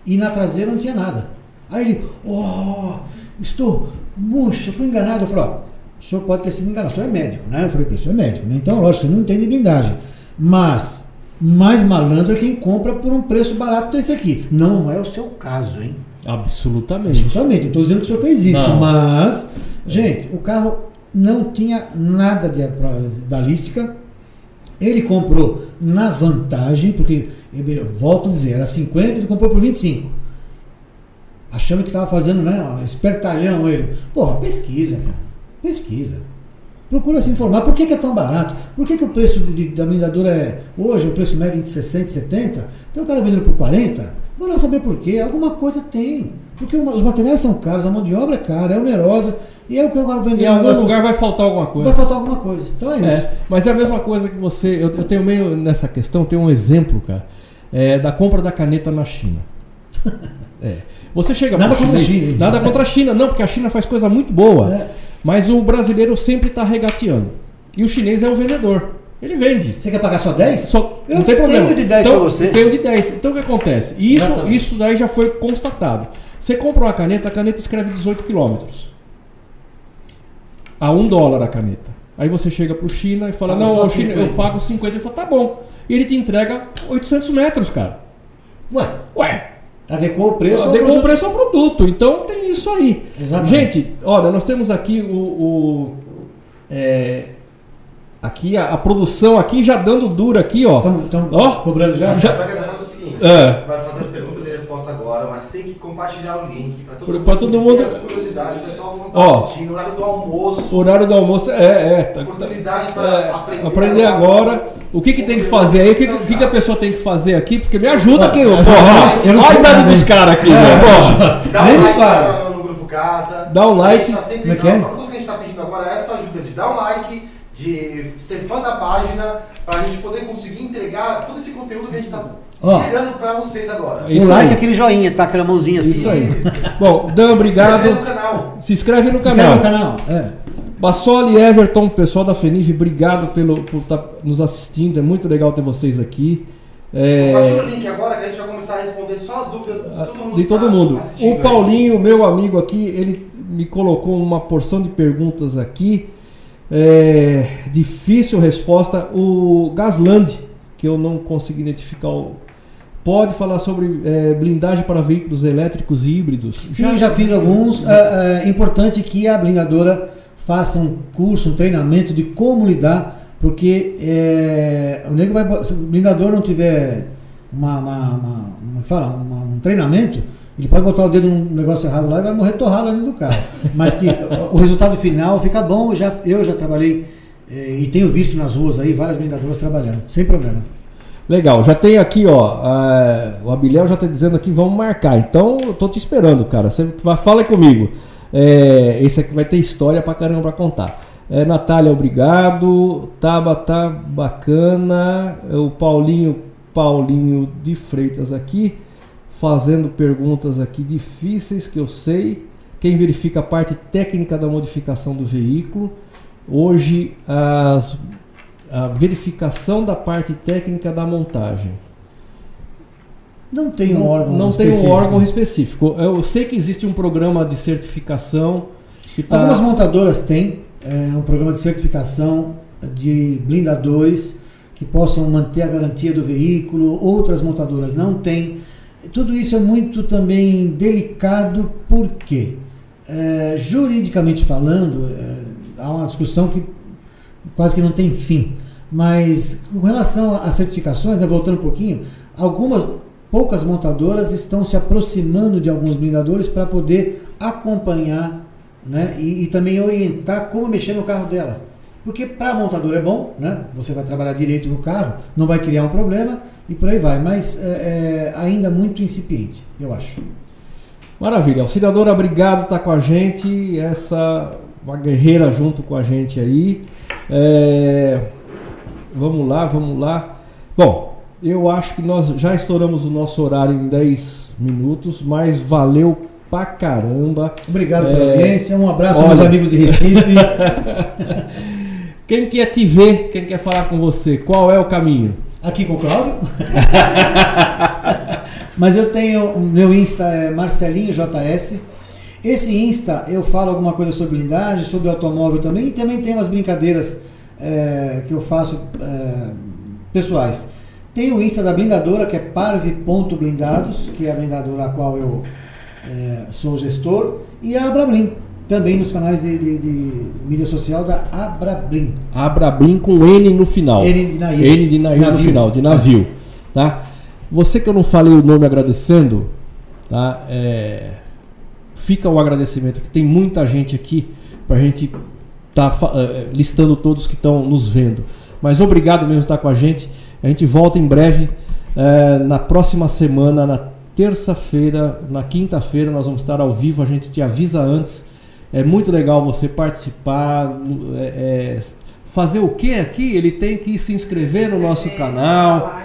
E na traseira não tinha nada. Aí ele, oh, estou, murcho, fui enganado. Eu falei, ó, o senhor pode ter sido enganado, o senhor é médico, né? Eu falei, o senhor é médico, né? Então, lógico, você não entende blindagem. Mas, mais malandro é quem compra por um preço barato desse aqui. Não é o seu caso, hein? Absolutamente. Absolutamente. Não estou dizendo que o senhor fez isso, não. mas, gente, o carro não tinha nada de balística. Ele comprou na vantagem, porque, volto a dizer, era 50, ele comprou por 25. Achando que estava fazendo, né, um espertalhão ele. Porra, pesquisa, cara. Pesquisa. Procura se informar. Por que, que é tão barato? Por que, que o preço de, da blindadora é, hoje, o preço médio é de 60, 70? Tem um cara vendendo por 40? Vou lá saber por quê. Alguma coisa tem. Porque os materiais são caros, a mão de obra é cara, é onerosa. E é o que eu quero vender. Em algum lugar vai faltar alguma coisa. Vai faltar alguma coisa. Então é isso. É, mas é a mesma coisa que você. Eu, eu tenho meio nessa questão, tem um exemplo, cara, é, da compra da caneta na China. É. Você chega Nada contra chinês, a China. Nada contra a China, não, porque a China faz coisa muito boa. É. Mas o brasileiro sempre está regateando. E o chinês é o vendedor. Ele vende. Você quer pagar só 10? Só, eu não tem problema. tenho de 10 então, você. Tenho de 10. Então o que acontece? Isso, isso daí já foi constatado. Você compra uma caneta, a caneta escreve 18 quilômetros. A 1 dólar a caneta. Aí você chega pro China e fala, Pago não, o China, 50. eu pago 50. Ele fala, tá bom. E ele te entrega 800 metros, cara. Ué, Ué, Adequou o preço Adequou o preço ao produto. Então tem isso aí. Exatamente. Gente, olha, nós temos aqui o. o é, aqui a, a, produção aqui já dando duro aqui, ó. Estão cobrando já? já... Vai fazer o seguinte: é. vai fazer as perguntas agora, mas tem que compartilhar o link para todo, pra todo mundo. curiosidade, o pessoal não está assistindo. Horário do almoço. Horário do almoço, é. é tá, oportunidade para é, aprender, aprender agora. O que, que tem que fazer aí? O que, que, que, a pessoa tem que fazer aqui? Porque me ajuda aqui, porra. Olha a idade dos caras aqui, é, porra. Dá um like no, no grupo Cata. Dá um like. A gente tá sempre, é? A coisa que a gente está pedindo agora é essa ajuda de dar um like de ser fã da página, para a gente poder conseguir entregar todo esse conteúdo que a gente está gerando para vocês agora. o like é aquele joinha, tá? Aquela mãozinha assim. Isso aí. Bom, Dan, obrigado. Se inscreve no canal. Se inscreve no Se canal. Inscreve no canal. É. Bassoli, Everton, pessoal da FENIV, obrigado pelo, por estar tá nos assistindo. É muito legal ter vocês aqui. É... Compartilha o link agora que a gente vai começar a responder só as dúvidas de todo mundo. De todo tá mundo. O Paulinho, aí. meu amigo aqui, ele me colocou uma porção de perguntas aqui. É, difícil resposta. O Gasland, que eu não consegui identificar o. Pode falar sobre é, blindagem para veículos elétricos e híbridos? Sim, já, já fiz alguns. É, é, importante que a blindadora faça um curso, um treinamento de como lidar, porque é, o nego vai. Se o blindador não tiver uma, uma, uma, uma fala, um treinamento, ele pode botar o dedo num negócio errado lá e vai morrer torrado ali do carro. Mas que o resultado final fica bom. Eu já, eu já trabalhei eh, e tenho visto nas ruas aí várias blindadoras trabalhando, sem problema. Legal, já tem aqui, ó. o Abiléu já está dizendo aqui, vamos marcar. Então, eu tô te esperando, cara. Você fala comigo. É, esse aqui vai ter história pra caramba pra contar. É, Natália, obrigado. Tabata, bacana. O Paulinho, Paulinho de Freitas aqui fazendo perguntas aqui difíceis que eu sei. Quem verifica a parte técnica da modificação do veículo. Hoje, as, a verificação da parte técnica da montagem. Não tem um órgão Não específico. tem um órgão específico. Eu sei que existe um programa de certificação. Tá... Algumas montadoras têm é, um programa de certificação de blindadores que possam manter a garantia do veículo. Outras montadoras não têm. Tudo isso é muito também delicado, porque, é, juridicamente falando, é, há uma discussão que quase que não tem fim. Mas com relação às certificações, né, voltando um pouquinho, algumas poucas montadoras estão se aproximando de alguns blindadores para poder acompanhar né, e, e, também orientar como mexer no carro dela. Porque para a montadora é bom, né, você vai trabalhar direito no carro, não vai criar um problema, e por aí vai. Mas é, é ainda muito incipiente, eu acho. Maravilha. Auxiliadora, obrigado por estar com a gente. Essa uma guerreira junto com a gente aí. É, vamos lá, vamos lá. Bom, eu acho que nós já estouramos o nosso horário em 10 minutos, mas valeu pra caramba. Obrigado é, pela audiência. Um abraço olha... aos meus amigos de Recife. quem quer te ver, quem quer falar com você, qual é o caminho? aqui com o Cláudio. Mas eu tenho, meu Insta é Marcelinho JS. Esse Insta eu falo alguma coisa sobre blindagem, sobre automóvel também, e também tem umas brincadeiras é, que eu faço é, pessoais. Tem o Insta da blindadora, que é parve.blindados, que é a blindadora a qual eu é, sou gestor, e a Abrablin também nos canais de, de, de, mídia social da Abrablin. Abrablin com N no final. N de navio. N de navio, navio. no final, de navio. Tá? Você que eu não falei o nome agradecendo, tá? É, fica o agradecimento que tem muita gente aqui para a gente tá uh, listando todos que estão nos vendo. Mas obrigado mesmo por estar com a gente. A gente volta em breve uh, na próxima semana, na terça-feira, na quinta-feira nós vamos estar ao vivo. A gente te avisa antes é muito legal você participar. É, é, fazer o que aqui? Ele tem que se inscrever no nosso canal,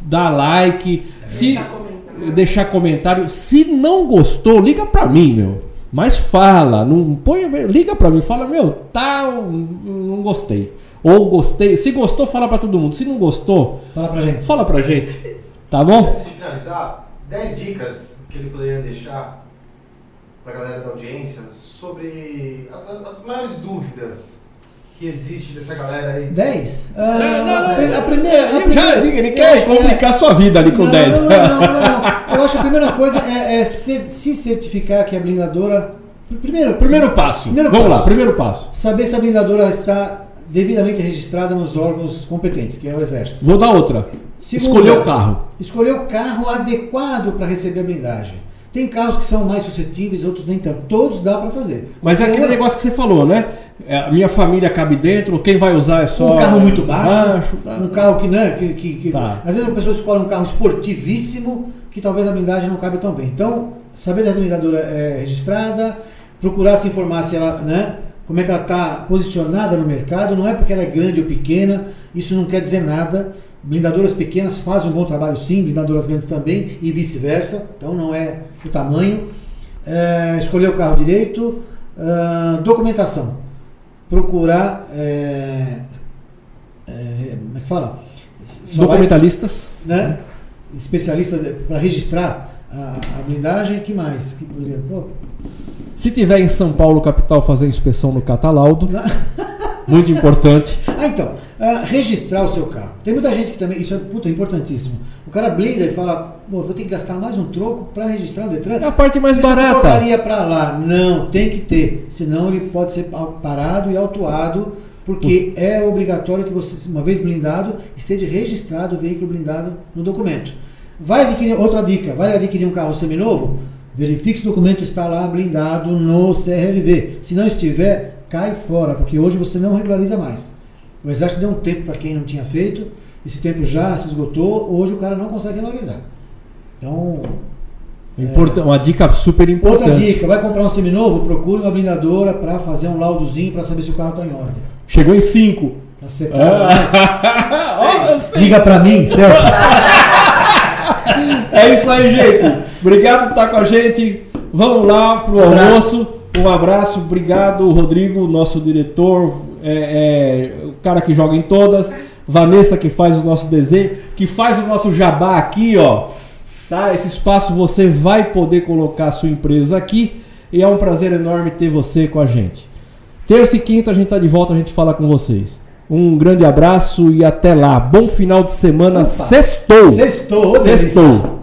dar like, se deixar comentário. deixar comentário. Se não gostou, liga pra mim, meu. Mas fala, não põe, liga pra mim, fala, meu, tá, não gostei. Ou gostei. Se gostou, fala pra todo mundo. Se não gostou, fala pra gente. Fala pra gente. Tá bom? Antes de finalizar, 10 dicas que ele poderia deixar pra galera da audiência sobre as, as, as maiores dúvidas que existe dessa galera aí? 10? Uh, a primeira. A primeira Já, ele, quer complicar a sua vida ali com não, 10. Não, não, não, não, Eu acho que a primeira coisa é, é se, se certificar que a blindadora. Primeiro, primeiro passo. Primeiro Vamos passo. lá, primeiro passo. Saber se a blindadora está devidamente registrada nos órgãos competentes, que é o Exército. Vou dar outra. Segundo, escolher o carro. Escolher o carro adequado para receber a blindagem. Tem carros que são mais suscetíveis, outros nem tanto. Todos dá para fazer. Mas é aquele uma... negócio que você falou, né? É, a minha família cabe dentro, quem vai usar é só. Um carro muito baixo. baixo tá. Um carro que, né, que, que, que tá. Às vezes a pessoa escolhe um carro esportivíssimo que talvez a blindagem não cabe tão bem. Então, saber se a blindadora é registrada, procurar se informar se ela, né, como é que ela está posicionada no mercado. Não é porque ela é grande ou pequena, isso não quer dizer nada. Blindadoras pequenas fazem um bom trabalho sim, blindadoras grandes também e vice-versa. Então não é o tamanho. É, escolher o carro direito. Uh, documentação. Procurar. É, é, como é que fala? Só Documentalistas. Vai, né? Especialista para registrar a, a, blindagem. que mais? Que poderia. Se tiver em São Paulo, capital, fazer inspeção no Catalaudo. Muito importante. Ah, então, uh, registrar o seu carro. Tem muita gente que também, isso é puta, importantíssimo. O cara blinda e fala, vou ter que gastar mais um troco para registrar o Detran. É a parte mais Essa barata. trocaria para lá. Não, tem que ter. Senão ele pode ser parado e autuado, porque Uf. é obrigatório que você, uma vez blindado, esteja registrado o veículo blindado no documento. Vai adquirir, outra dica, vai adquirir um carro seminovo? Verifique se o documento está lá blindado no CRLV. Se não estiver, cai fora, porque hoje você não regulariza mais. O Exército deu um tempo para quem não tinha feito, esse tempo já se esgotou, hoje o cara não consegue regularizar. Então. Importa, é... Uma dica super importante. Outra dica: vai comprar um seminovo, procure uma blindadora para fazer um laudozinho para saber se o carro está em ordem. Chegou em 5. Acertado oh, Liga para mim, certo? é isso aí, gente. Obrigado por estar com a gente. Vamos lá pro um almoço. Um abraço, obrigado, Rodrigo, nosso diretor, é, é, o cara que joga em todas, Vanessa que faz o nosso desenho, que faz o nosso jabá aqui, ó. Tá? Esse espaço você vai poder colocar a sua empresa aqui e é um prazer enorme ter você com a gente. Terça e quinta a gente tá de volta, a gente fala com vocês. Um grande abraço e até lá. Bom final de semana. Opa. Sextou. Sextou. Sextou.